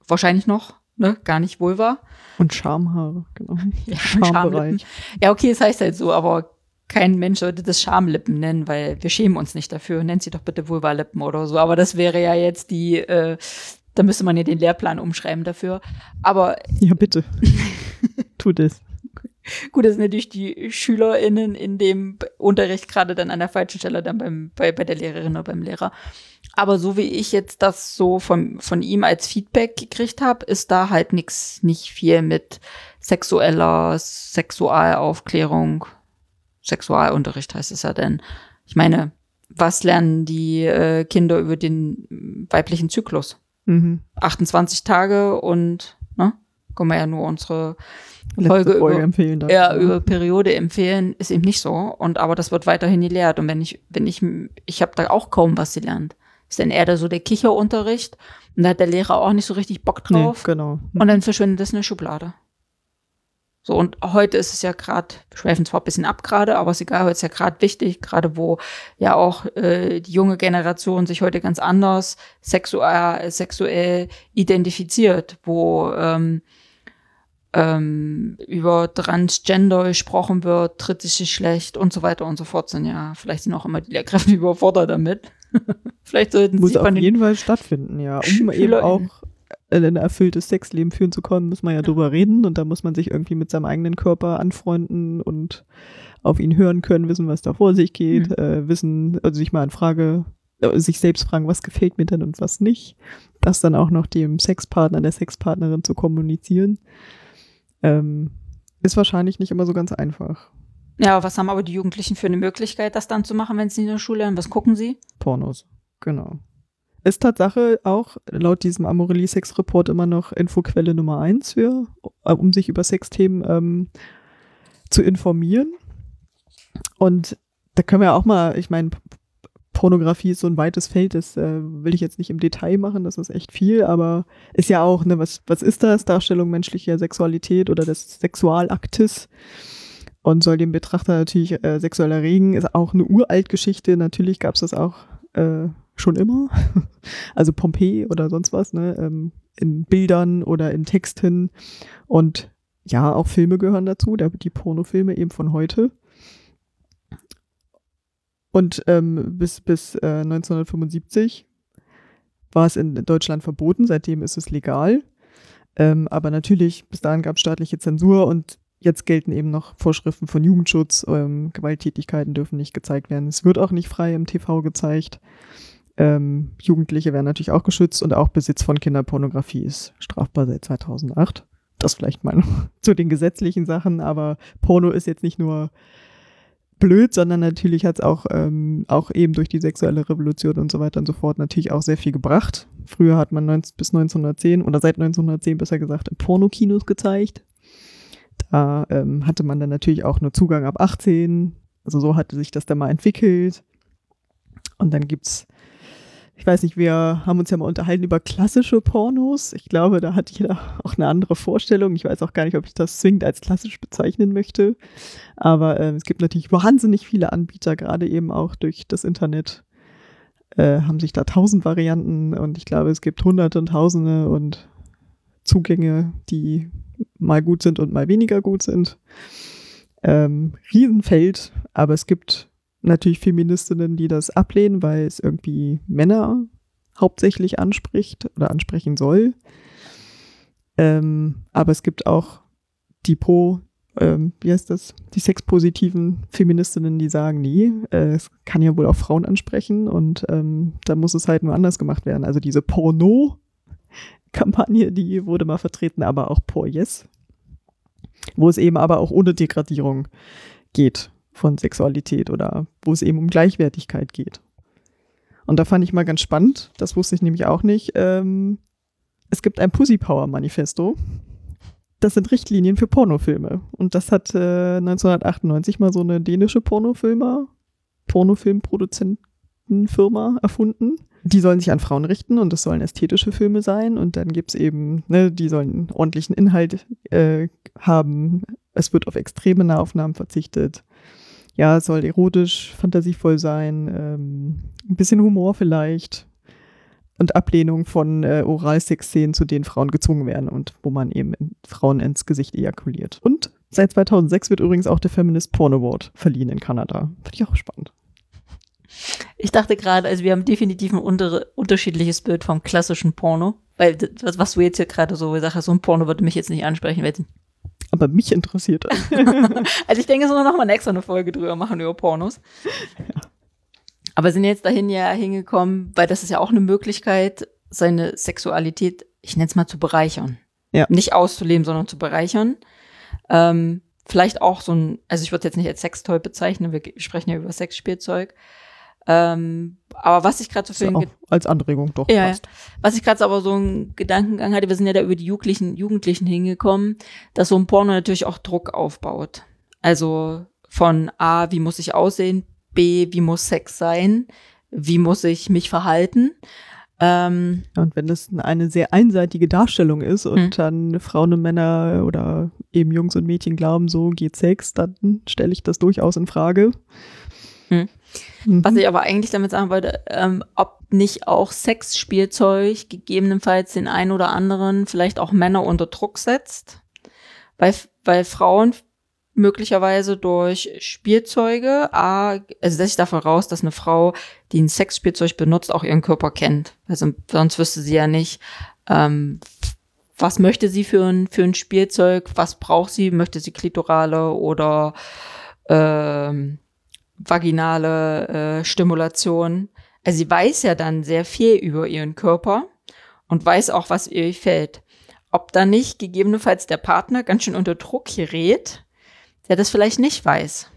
wahrscheinlich noch, ne, gar nicht Vulva. Und Schamhaare, genau. [laughs] Ja, Schambereich. Ja, okay, es heißt halt so, aber kein Mensch sollte das Schamlippen nennen, weil wir schämen uns nicht dafür. Nennt sie doch bitte Vulvalippen oder so. Aber das wäre ja jetzt die, äh, da müsste man ja den Lehrplan umschreiben dafür. Aber Ja, bitte. [laughs] Tut es. Gut, das sind natürlich die SchülerInnen in dem Unterricht gerade dann an der falschen Stelle dann beim, bei, bei der Lehrerin oder beim Lehrer. Aber so wie ich jetzt das so von, von ihm als Feedback gekriegt habe, ist da halt nix, nicht viel mit sexueller Sexualaufklärung, Sexualunterricht heißt es ja denn. Ich meine, was lernen die äh, Kinder über den weiblichen Zyklus? Mhm. 28 Tage und, ne? Können wir ja nur unsere Folge Folge, über- empfehlen. dann. ja, über Periode empfehlen, ist eben nicht so. Und aber das wird weiterhin gelehrt. Und wenn ich, wenn ich, ich habe da auch kaum was gelernt. Ist dann eher da so der Kicherunterricht. Und da hat der Lehrer auch nicht so richtig Bock nee, drauf. genau. Und dann verschwindet das in der Schublade. So, und heute ist es ja gerade, wir schweifen zwar ein bisschen ab gerade, aber ist egal, heute ist ja gerade wichtig, gerade wo ja auch äh, die junge Generation sich heute ganz anders sexuell, sexuell identifiziert, wo ähm, ähm, über Transgender gesprochen wird, drittes Geschlecht und so weiter und so fort, sind ja, vielleicht sind auch immer die Lehrkräfte [laughs] überfordert damit. [laughs] vielleicht sollten Muss sie auf jeden Fall stattfinden, ja. Um [laughs] eben auch ein erfülltes Sexleben führen zu können, muss man ja drüber reden und da muss man sich irgendwie mit seinem eigenen Körper anfreunden und auf ihn hören können, wissen, was da vor sich geht, Mhm. äh, wissen, also sich mal in Frage, äh, sich selbst fragen, was gefällt mir denn und was nicht. Das dann auch noch dem Sexpartner, der Sexpartnerin zu kommunizieren, ähm, ist wahrscheinlich nicht immer so ganz einfach. Ja, was haben aber die Jugendlichen für eine Möglichkeit, das dann zu machen, wenn sie in der Schule lernen? Was gucken sie? Pornos. Genau. Ist Tatsache auch laut diesem Amorelie Sex Report immer noch Infoquelle Nummer eins für, äh, um sich über Sexthemen ähm, zu informieren. Und da können wir auch mal, ich meine, Pornografie ist so ein weites Feld, das äh, will ich jetzt nicht im Detail machen, das ist echt viel, aber ist ja auch, ne, was, was ist das? Darstellung menschlicher Sexualität oder des Sexualaktes und soll den Betrachter natürlich äh, sexuell erregen, ist auch eine uralt Geschichte, natürlich gab es das auch äh, schon immer. [laughs] Also Pompeii oder sonst was, ne? Ähm, in Bildern oder in Texten. Und ja, auch Filme gehören dazu, die Pornofilme eben von heute. Und ähm, bis, bis äh, 1975 war es in Deutschland verboten, seitdem ist es legal. Ähm, aber natürlich, bis dahin gab es staatliche Zensur und jetzt gelten eben noch Vorschriften von Jugendschutz. Ähm, Gewalttätigkeiten dürfen nicht gezeigt werden. Es wird auch nicht frei im TV gezeigt. Ähm, Jugendliche werden natürlich auch geschützt und auch Besitz von Kinderpornografie ist strafbar seit 2008. Das vielleicht mal [laughs] zu den gesetzlichen Sachen, aber Porno ist jetzt nicht nur blöd, sondern natürlich hat es auch, ähm, auch eben durch die sexuelle Revolution und so weiter und so fort natürlich auch sehr viel gebracht. Früher hat man 19, bis 1910 oder seit 1910 besser gesagt Pornokinos gezeigt. Da ähm, hatte man dann natürlich auch nur Zugang ab 18. Also so hatte sich das dann mal entwickelt. Und dann gibt's ich weiß nicht, wir haben uns ja mal unterhalten über klassische Pornos. Ich glaube, da hat jeder [laughs] auch eine andere Vorstellung. Ich weiß auch gar nicht, ob ich das zwingend als klassisch bezeichnen möchte. Aber äh, es gibt natürlich wahnsinnig viele Anbieter, gerade eben auch durch das Internet. Äh, haben sich da tausend Varianten und ich glaube, es gibt hunderte und tausende und Zugänge, die mal gut sind und mal weniger gut sind. Ähm, Riesenfeld, aber es gibt natürlich Feministinnen, die das ablehnen, weil es irgendwie Männer hauptsächlich anspricht oder ansprechen soll. Ähm, aber es gibt auch die pro, ähm, wie heißt das, die sexpositiven Feministinnen, die sagen, nee, äh, es kann ja wohl auch Frauen ansprechen und ähm, da muss es halt nur anders gemacht werden. Also diese Porno-Kampagne, die wurde mal vertreten, aber auch Por Yes, wo es eben aber auch ohne Degradierung geht von Sexualität oder wo es eben um Gleichwertigkeit geht. Und da fand ich mal ganz spannend, das wusste ich nämlich auch nicht. Ähm, es gibt ein Pussy Power Manifesto. Das sind Richtlinien für Pornofilme. Und das hat äh, 1998 mal so eine dänische Pornofilmer, Pornofilmproduzentenfirma erfunden. Die sollen sich an Frauen richten und das sollen ästhetische Filme sein. Und dann gibt es eben, ne, die sollen ordentlichen Inhalt äh, haben. Es wird auf extreme Nahaufnahmen verzichtet ja, soll erotisch, fantasievoll sein, ähm, ein bisschen Humor vielleicht und Ablehnung von äh, Oralsex-Szenen, zu denen Frauen gezwungen werden und wo man eben Frauen ins Gesicht ejakuliert. Und seit 2006 wird übrigens auch der Feminist Porn Award verliehen in Kanada. Finde ich auch spannend. Ich dachte gerade, also wir haben definitiv ein unter unterschiedliches Bild vom klassischen Porno. Weil das, was du jetzt hier gerade so gesagt hast, so ein Porno würde mich jetzt nicht ansprechen, weil aber mich interessiert das. [laughs] also ich denke, es muss noch mal extra eine Folge drüber machen über Pornos. Ja. Aber sind jetzt dahin ja hingekommen, weil das ist ja auch eine Möglichkeit, seine Sexualität, ich nenne es mal, zu bereichern. Ja. Nicht auszuleben, sondern zu bereichern. Ähm, vielleicht auch so ein, also ich würde jetzt nicht als Sextoy bezeichnen, wir sprechen ja über Sexspielzeug. Ähm, aber was ich gerade so für ja als Anregung doch ja, passt. Was ich gerade aber so einen Gedankengang hatte, wir sind ja da über die Jugendlichen, Jugendlichen hingekommen, dass so ein Porno natürlich auch Druck aufbaut. Also von A, wie muss ich aussehen, B, wie muss Sex sein, wie muss ich mich verhalten. Ähm, und wenn das eine sehr einseitige Darstellung ist und hm. dann Frauen und Männer oder eben Jungs und Mädchen glauben, so geht Sex, dann stelle ich das durchaus in Frage. Hm. Mhm. Was ich aber eigentlich damit sagen wollte, ähm, ob nicht auch Sexspielzeug gegebenenfalls den einen oder anderen, vielleicht auch Männer unter Druck setzt, weil, weil Frauen möglicherweise durch Spielzeuge, A, also setze ich davon raus, dass eine Frau, die ein Sexspielzeug benutzt, auch ihren Körper kennt. Also sonst wüsste sie ja nicht, ähm, was möchte sie für ein, für ein Spielzeug, was braucht sie, möchte sie Klitorale oder ähm, vaginale äh, Stimulation. Also sie weiß ja dann sehr viel über ihren Körper und weiß auch, was ihr gefällt. Ob da nicht gegebenenfalls der Partner ganz schön unter Druck gerät, der das vielleicht nicht weiß.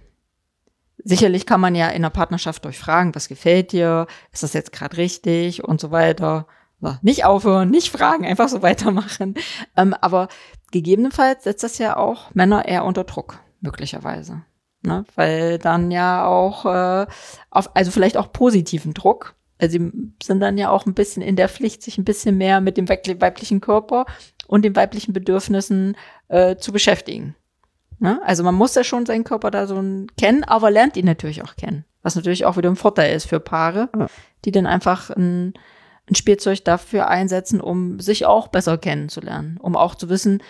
Sicherlich kann man ja in der Partnerschaft durchfragen, was gefällt dir, ist das jetzt gerade richtig und so weiter. So, nicht aufhören, nicht fragen, einfach so [laughs] weitermachen. Ähm, aber gegebenenfalls setzt das ja auch Männer eher unter Druck, möglicherweise. Ne? Weil dann ja auch, äh, auf, also vielleicht auch positiven Druck. Also sie sind dann ja auch ein bisschen in der Pflicht, sich ein bisschen mehr mit dem weiblichen Körper und den weiblichen Bedürfnissen äh, zu beschäftigen. Ne? Also man muss ja schon seinen Körper da so kennen, aber lernt ihn natürlich auch kennen. Was natürlich auch wieder ein Vorteil ist für Paare, ja. die dann einfach ein, ein Spielzeug dafür einsetzen, um sich auch besser kennenzulernen, um auch zu wissen,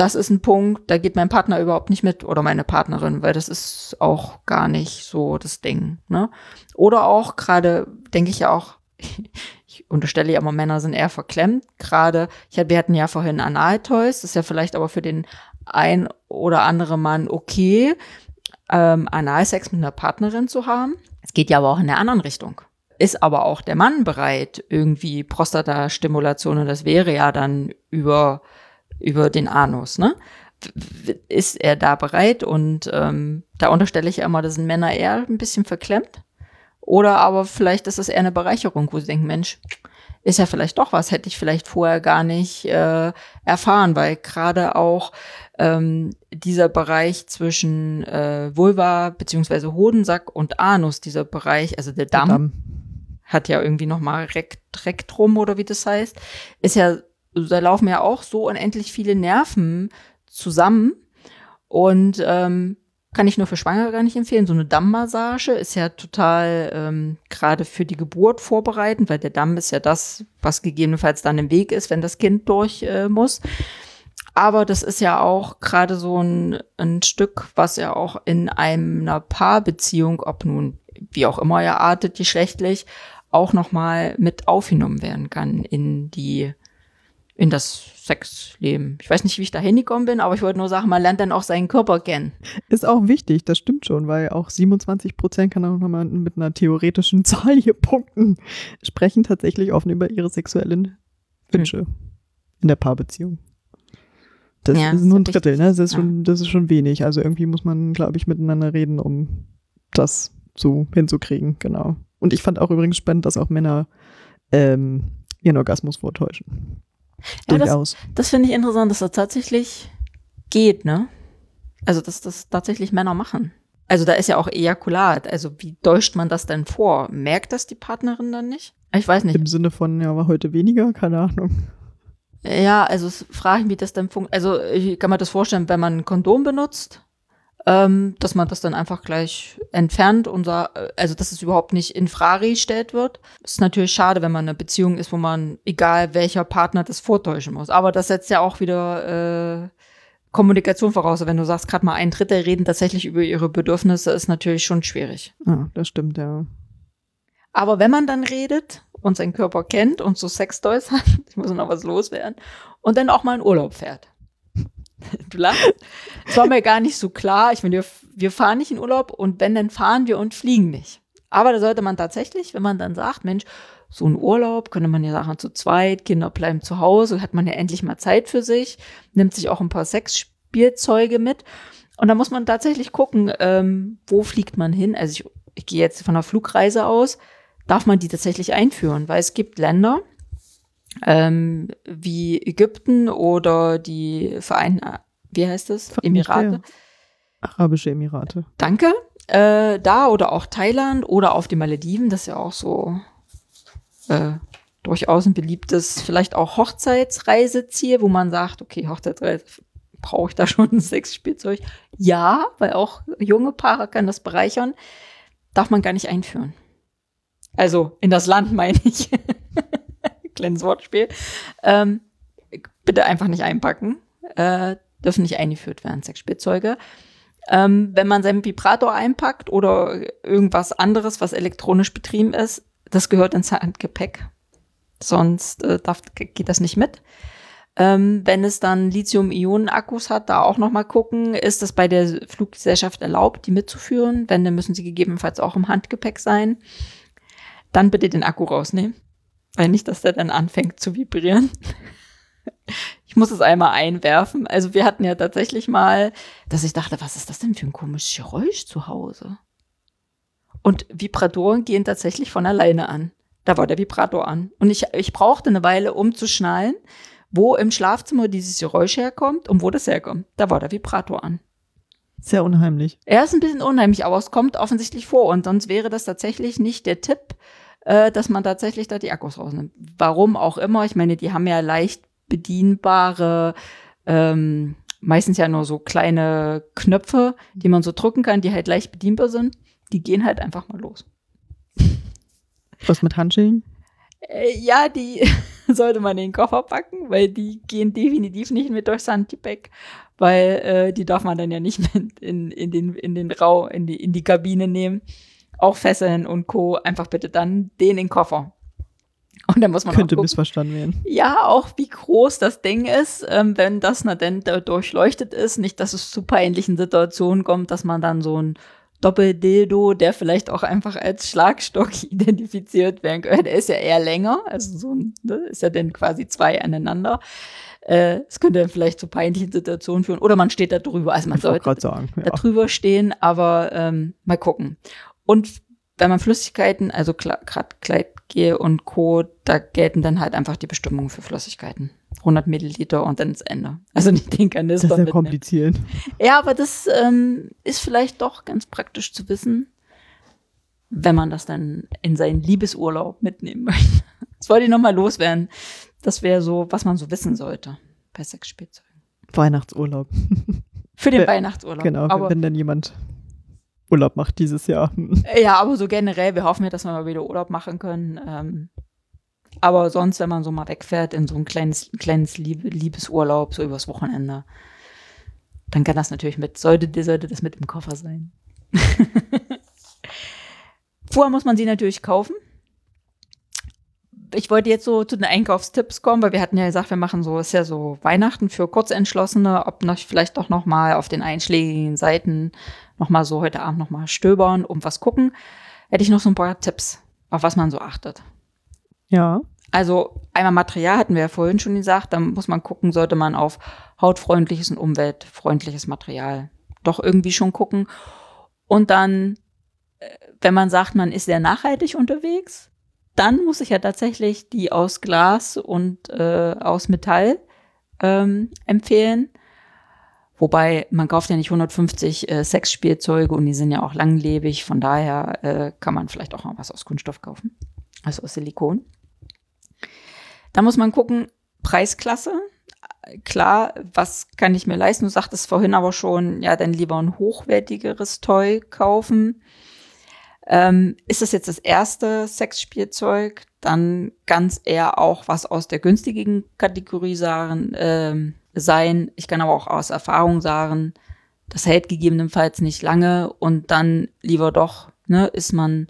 das ist ein Punkt, da geht mein Partner überhaupt nicht mit oder meine Partnerin, weil das ist auch gar nicht so das Ding. Ne? Oder auch gerade, denke ich ja auch, [laughs] ich unterstelle ja immer, Männer sind eher verklemmt. Gerade, ich wir hatten ja vorhin Analtoys, das ist ja vielleicht aber für den ein oder andere Mann okay, ähm, Analsex mit einer Partnerin zu haben. Es geht ja aber auch in der anderen Richtung. Ist aber auch der Mann bereit, irgendwie Prostata-Stimulation, und das wäre ja dann über über den Anus, ne? Ist er da bereit? Und ähm, da unterstelle ich ja immer, das sind Männer eher ein bisschen verklemmt. Oder aber vielleicht ist es eher eine Bereicherung, wo sie denken, Mensch, ist ja vielleicht doch was, hätte ich vielleicht vorher gar nicht äh, erfahren, weil gerade auch ähm, dieser Bereich zwischen äh, Vulva beziehungsweise Hodensack und Anus, dieser Bereich, also der Damm, der Damm. hat ja irgendwie nochmal Rekt, Rektrum oder wie das heißt, ist ja, da laufen ja auch so unendlich viele Nerven zusammen. Und ähm, kann ich nur für Schwangere gar nicht empfehlen. So eine Dammmassage ist ja total ähm, gerade für die Geburt vorbereitend, weil der Damm ist ja das, was gegebenenfalls dann im Weg ist, wenn das Kind durch äh, muss. Aber das ist ja auch gerade so ein, ein Stück, was ja auch in einer Paarbeziehung, ob nun wie auch immer er artet, geschlechtlich, auch nochmal mit aufgenommen werden kann in die in das Sexleben. Ich weiß nicht, wie ich da hingekommen bin, aber ich wollte nur sagen, man lernt dann auch seinen Körper kennen. Ist auch wichtig, das stimmt schon, weil auch 27 Prozent kann auch nochmal mit einer theoretischen [laughs] Zahl hier punkten, sprechen tatsächlich offen über ihre sexuellen Wünsche hm. in der Paarbeziehung. Das ja, ist nur ein Drittel, ne? Das ist, ja. schon, das ist schon wenig. Also irgendwie muss man, glaube ich, miteinander reden, um das so hinzukriegen, genau. Und ich fand auch übrigens spannend, dass auch Männer ähm, ihren Orgasmus vortäuschen. Ja, Durchaus. Das, das finde ich interessant, dass das tatsächlich geht, ne? Also, dass das tatsächlich Männer machen. Also, da ist ja auch Ejakulat. Also, wie täuscht man das denn vor? Merkt das die Partnerin dann nicht? Ich weiß nicht. Im Sinne von, ja, war heute weniger? Keine Ahnung. Ja, also frage ich, wie das dann funktioniert. Also, ich kann mir das vorstellen, wenn man ein Kondom benutzt, ähm, dass man das dann einfach gleich entfernt und also dass es überhaupt nicht in Frage gestellt wird. Ist natürlich schade, wenn man in einer Beziehung ist, wo man, egal welcher Partner, das vortäuschen muss. Aber das setzt ja auch wieder äh, Kommunikation voraus. Wenn du sagst, gerade mal ein Drittel reden tatsächlich über ihre Bedürfnisse, ist natürlich schon schwierig. Ja, das stimmt, ja. Aber wenn man dann redet und seinen Körper kennt und so Sextoys hat, [laughs] ich muss noch was loswerden, und dann auch mal in Urlaub fährt, Du lachst. Das war mir gar nicht so klar. Ich meine, wir, wir fahren nicht in Urlaub und wenn, dann fahren wir und fliegen nicht. Aber da sollte man tatsächlich, wenn man dann sagt, Mensch, so ein Urlaub, könnte man ja sagen, zu zweit, Kinder bleiben zu Hause, hat man ja endlich mal Zeit für sich, nimmt sich auch ein paar Sexspielzeuge mit. Und da muss man tatsächlich gucken, ähm, wo fliegt man hin. Also ich, ich gehe jetzt von einer Flugreise aus, darf man die tatsächlich einführen, weil es gibt Länder, ähm, wie Ägypten oder die Vereinten, wie heißt das? Emirate. Arabische Emirate. Danke. Äh, da oder auch Thailand oder auf den Malediven, das ist ja auch so äh, durchaus ein beliebtes, vielleicht auch Hochzeitsreiseziel, wo man sagt, okay, Hochzeitsreise brauche ich da schon ein Sexspielzeug? Ja, weil auch junge Paare können das bereichern. Darf man gar nicht einführen. Also in das Land meine ich. [laughs] kleines Wortspiel. Ähm, bitte einfach nicht einpacken. Äh, dürfen nicht eingeführt werden, Sexspielzeuge. Ähm, wenn man seinen Vibrator einpackt oder irgendwas anderes, was elektronisch betrieben ist, das gehört ins Handgepäck. Sonst äh, darf, geht das nicht mit. Ähm, wenn es dann Lithium-Ionen-Akkus hat, da auch noch mal gucken, ist das bei der Fluggesellschaft erlaubt, die mitzuführen? Wenn, dann müssen sie gegebenenfalls auch im Handgepäck sein. Dann bitte den Akku rausnehmen. Weil nicht, dass der dann anfängt zu vibrieren. Ich muss es einmal einwerfen. Also wir hatten ja tatsächlich mal, dass ich dachte, was ist das denn für ein komisches Geräusch zu Hause? Und Vibratoren gehen tatsächlich von alleine an. Da war der Vibrator an. Und ich, ich brauchte eine Weile, um zu schnallen, wo im Schlafzimmer dieses Geräusch herkommt und wo das herkommt. Da war der Vibrator an. Sehr unheimlich. Er ist ein bisschen unheimlich, aber es kommt offensichtlich vor. Und sonst wäre das tatsächlich nicht der Tipp, äh, dass man tatsächlich da die Akkus rausnimmt. Warum auch immer. Ich meine, die haben ja leicht bedienbare, ähm, meistens ja nur so kleine Knöpfe, die man so drücken kann, die halt leicht bedienbar sind. Die gehen halt einfach mal los. Was mit Handschellen? Äh, ja, die [laughs] sollte man in den Koffer packen, weil die gehen definitiv nicht mit durchs Handgepäck, weil äh, die darf man dann ja nicht [laughs] mit in, in den, in den Rau, in die, in die Kabine nehmen auch Fesseln und Co. Einfach bitte dann den in den Koffer. Und dann muss man Könnte missverstanden werden. Ja, auch wie groß das Ding ist, ähm, wenn das na denn durchleuchtet ist. Nicht, dass es zu peinlichen Situationen kommt, dass man dann so ein Doppeldildo, der vielleicht auch einfach als Schlagstock [laughs] identifiziert werden könnte. Der ist ja eher länger, also so ein, ne, ist ja dann quasi zwei aneinander. Äh, es könnte dann vielleicht zu peinlichen Situationen führen. Oder man steht da drüber. Also man ich sollte sagen, ja. da drüber stehen, aber ähm, mal gucken. Und wenn man Flüssigkeiten, also gerade Kleidgel und Co., da gelten dann halt einfach die Bestimmungen für Flüssigkeiten. 100 Milliliter und dann das Ende. Also nicht den Kanister. Das ist ja kompliziert. Ja, aber das ähm, ist vielleicht doch ganz praktisch zu wissen. wenn man das dann in seinen Liebesurlaub mitnehmen [laughs] möchte. Das wollte ich nochmal loswerden. Das wäre so, was man so wissen sollte bei Sexspielzeugen. Weihnachtsurlaub. Für den Weihnachtsurlaub. Genau, aber, wenn dann jemand Urlaub macht dieses Jahr. ja, aber so generell, wir hoffen ja, dass wir mal wieder Urlaub machen können. Ähm, aber sonst, wenn man so mal wegfährt in so ein kleines, kleines Liebe, Liebesurlaub, so übers Wochenende, dann kann das natürlich mit, sollte, sollte das mit im Koffer sein. [laughs] Vorher muss man sie natürlich kaufen. Ich wollte jetzt so zu den Einkaufstipps kommen, weil wir hatten ja gesagt, wir machen so, ist ja so Weihnachten für Kurzentschlossene, ob noch vielleicht doch noch mal auf den einschlägigen Seiten noch mal so heute Abend noch mal stöbern und was gucken. Hätte ich noch so ein paar Tipps, auf was man so achtet. Ja. Also einmal Material hatten wir ja vorhin schon gesagt, da muss man gucken, sollte man auf hautfreundliches und umweltfreundliches Material doch irgendwie schon gucken. Und dann, äh, wenn man sagt, man ist sehr nachhaltig unterwegs, dann muss ich ja tatsächlich die aus Glas und äh, aus Metall ähm, empfehlen. Wobei man kauft ja nicht 150 äh, Sexspielzeuge und die sind ja auch langlebig. Von daher äh, kann man vielleicht auch mal was aus Kunststoff kaufen, also aus Silikon. Da muss man gucken, Preisklasse. Klar, was kann ich mir leisten? Du sagtest vorhin aber schon, ja, dann lieber ein hochwertigeres Toy kaufen. Ähm, ist das jetzt das erste Sexspielzeug? Dann ganz eher auch was aus der günstigen Kategorie sagen, ähm, sein. Ich kann aber auch aus Erfahrung sagen, das hält gegebenenfalls nicht lange und dann lieber doch, ne, ist man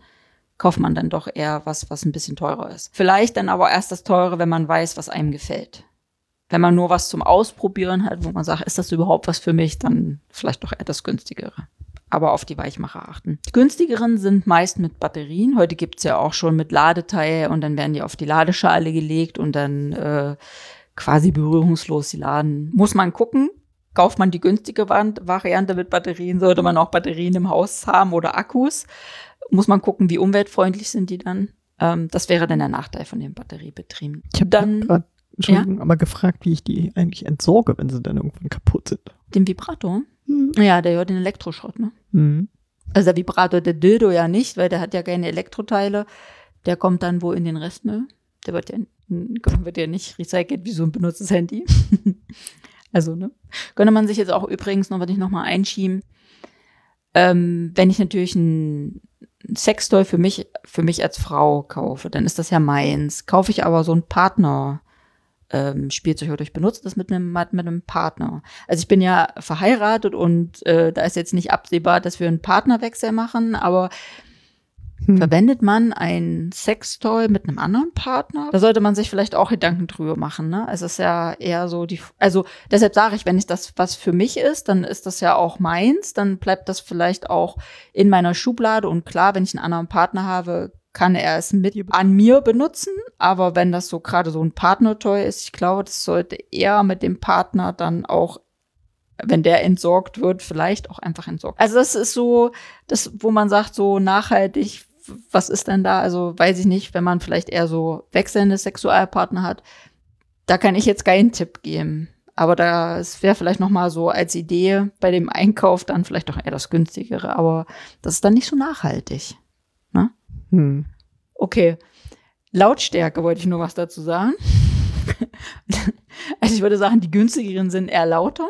kauft man dann doch eher was, was ein bisschen teurer ist. Vielleicht dann aber erst das Teure, wenn man weiß, was einem gefällt. Wenn man nur was zum Ausprobieren hat, wo man sagt, ist das überhaupt was für mich, dann vielleicht doch eher das günstigere. Aber auf die Weichmacher achten. Die günstigeren sind meist mit Batterien. Heute gibt's ja auch schon mit Ladeteil und dann werden die auf die Ladeschale gelegt und dann äh, quasi berührungslos die laden. Muss man gucken. Kauft man die günstige Variante mit Batterien, sollte man auch Batterien im Haus haben oder Akkus muss man gucken, wie umweltfreundlich sind die dann. Ähm, das wäre dann der Nachteil von den Batteriebetrieben. Ich habe Dann- gerade Entschuldigung, aber gefragt, wie ich die eigentlich entsorge, wenn sie dann irgendwann kaputt sind. Den Vibrator? Hm. Ja, der hört den Elektroschrott, ne? Hm. Also der Vibrator, der Dildo ja nicht, weil der hat ja keine Elektroteile. Der kommt dann wohl in den Restmüll. Der wird ja, [laughs] wird ja nicht recycelt wie so ein benutztes Handy. [laughs] also, ne? Könnte man sich jetzt auch übrigens noch, was ich noch mal einschieben, ähm, wenn ich natürlich ein ein Sextoy für mich, für mich als Frau kaufe, dann ist das ja meins. Kaufe ich aber so ein Partner, ähm, Spielzeug oder ich benutze das mit einem, mit einem Partner. Also ich bin ja verheiratet und äh, da ist jetzt nicht absehbar, dass wir einen Partnerwechsel machen, aber Hm. verwendet man ein Sextoy mit einem anderen Partner? Da sollte man sich vielleicht auch Gedanken drüber machen, ne? Es ist ja eher so die, also deshalb sage ich, wenn es das was für mich ist, dann ist das ja auch meins, dann bleibt das vielleicht auch in meiner Schublade und klar, wenn ich einen anderen Partner habe, kann er es mit an mir benutzen, aber wenn das so gerade so ein Partnertoy ist, ich glaube, das sollte eher mit dem Partner dann auch wenn der entsorgt wird, vielleicht auch einfach entsorgt. Also das ist so, das, wo man sagt, so nachhaltig, was ist denn da? Also weiß ich nicht, wenn man vielleicht eher so wechselnde Sexualpartner hat, da kann ich jetzt keinen Tipp geben. Aber da wäre vielleicht noch mal so als Idee bei dem Einkauf dann vielleicht doch eher das günstigere, aber das ist dann nicht so nachhaltig. Hm. Okay. Lautstärke wollte ich nur was dazu sagen. [laughs] also ich würde sagen, die günstigeren sind eher lauter.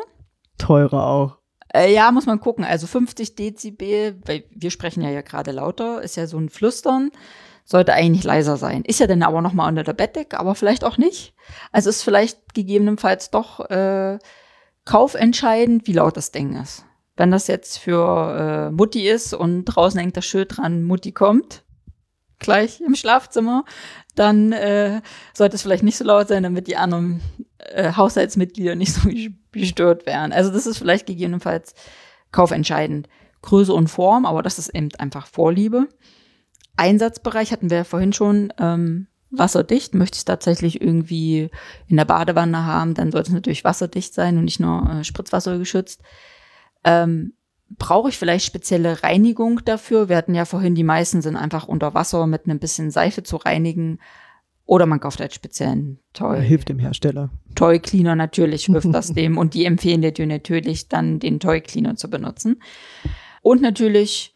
Teurer auch. Äh, ja, muss man gucken. Also 50 Dezibel, weil wir sprechen ja, ja gerade lauter, ist ja so ein Flüstern, sollte eigentlich leiser sein. Ist ja dann aber noch mal unter der Bettdecke, aber vielleicht auch nicht. Also ist vielleicht gegebenenfalls doch äh, kaufentscheidend, wie laut das Ding ist. Wenn das jetzt für äh, Mutti ist und draußen hängt das Schild dran, Mutti kommt, gleich im Schlafzimmer, dann äh, sollte es vielleicht nicht so laut sein, damit die anderen äh, Haushaltsmitglieder nicht so gestört werden. Also das ist vielleicht gegebenenfalls kaufentscheidend. Größe und Form, aber das ist eben einfach Vorliebe. Einsatzbereich hatten wir ja vorhin schon. Ähm, wasserdicht, möchte ich tatsächlich irgendwie in der Badewanne haben, dann sollte es natürlich wasserdicht sein und nicht nur äh, Spritzwasser geschützt. Ähm, Brauche ich vielleicht spezielle Reinigung dafür? Wir hatten ja vorhin, die meisten sind einfach unter Wasser mit einem bisschen Seife zu reinigen. Oder man kauft halt speziellen Toy. Hilft dem Hersteller. Toy Cleaner natürlich [laughs] hilft das dem und die empfehlen dir natürlich dann den Toy Cleaner zu benutzen. Und natürlich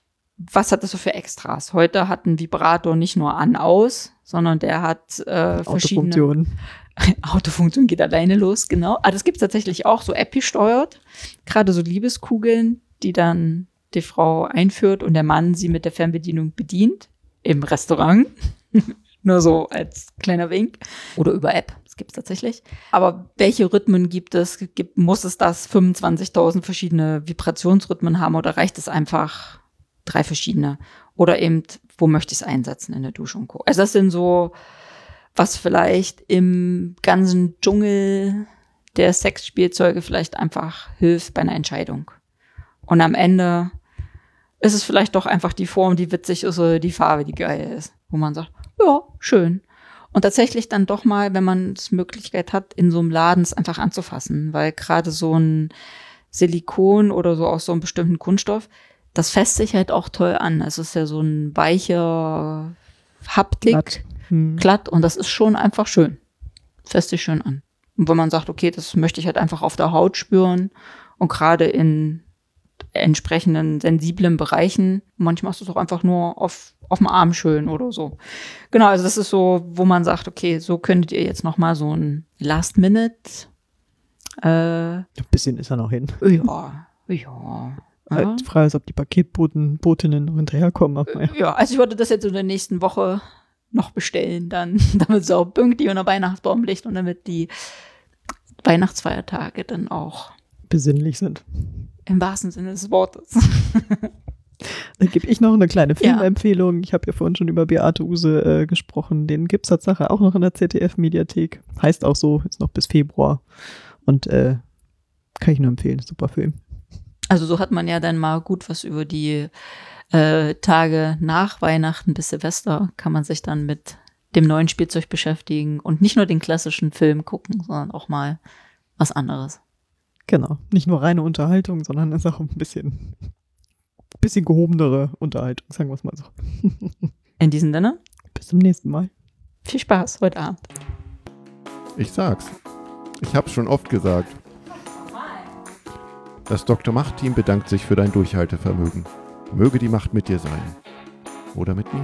was hat das so für Extras? Heute hat ein Vibrator nicht nur an, aus, sondern der hat äh, verschiedene Autofunktion. [laughs] Autofunktion geht alleine los, genau. Ah, das gibt's tatsächlich auch, so App gesteuert. Gerade so Liebeskugeln, die dann die Frau einführt und der Mann sie mit der Fernbedienung bedient. Im Restaurant. [laughs] Nur so als kleiner Wink. Oder über App. Das gibt's tatsächlich. Aber welche Rhythmen gibt es? Gibt, muss es das 25.000 verschiedene Vibrationsrhythmen haben oder reicht es einfach drei verschiedene? Oder eben, wo möchte ich es einsetzen in der Dusche und Co. Also das sind so, was vielleicht im ganzen Dschungel der Sexspielzeuge vielleicht einfach hilft bei einer Entscheidung. Und am Ende ist es vielleicht doch einfach die Form, die witzig ist oder die Farbe, die geil ist, wo man sagt, ja, schön. Und tatsächlich dann doch mal, wenn man es Möglichkeit hat, in so einem Laden es einfach anzufassen, weil gerade so ein Silikon oder so aus so einem bestimmten Kunststoff, das fässt sich halt auch toll an. Es ist ja so ein weicher Haptik, Glatt. Hm. glatt und das ist schon einfach schön. Fässt sich schön an. Und wenn man sagt, okay, das möchte ich halt einfach auf der Haut spüren und gerade in entsprechenden sensiblen Bereichen, manchmal ist es auch einfach nur auf, auf dem Arm schön oder so. Genau, also das ist so, wo man sagt, okay, so könntet ihr jetzt noch mal so ein Last Minute, äh, Ein bisschen ist er noch hin. ja, ja. Halt, Ja. die Frage ist, ob die Paketboten, Botinnen noch hinterherkommen. Aber ja. Ja, also ich würde das jetzt in der nächsten Woche noch bestellen, dann, [laughs] damit es auch pünktlich unter Weihnachtsbaumlicht und damit die Weihnachtsfeiertage dann auch besinnlich sind. Im wahrsten Sinne des Wortes. [laughs] Dann gebe ich noch eine kleine Ja. Filmempfehlung. Ich habe ja vorhin schon über Beate Use äh, gesprochen. Den gibt's Tatsache auch noch in der ZDF-Mediathek. Heißt auch so, ist noch bis Februar. Und äh, kann ich nur empfehlen. Super Film. Also so hat man ja dann mal gut was über die äh, Tage nach Weihnachten bis Silvester kann man sich dann mit dem neuen Spielzeug beschäftigen und nicht nur den klassischen Film gucken, sondern auch mal was anderes. Genau. Nicht nur reine Unterhaltung, sondern ist auch ein bisschen, bisschen gehobenere Unterhaltung, sagen wir es mal so. [laughs] In diesem Sinne, Bis zum nächsten Mal. viel Spaß heute Abend. Ich sag's. Ich hab's schon oft gesagt. Das Dr. Macht-Team bedankt sich für dein Durchhaltevermögen. Möge die Macht mit dir sein. Oder mit mir.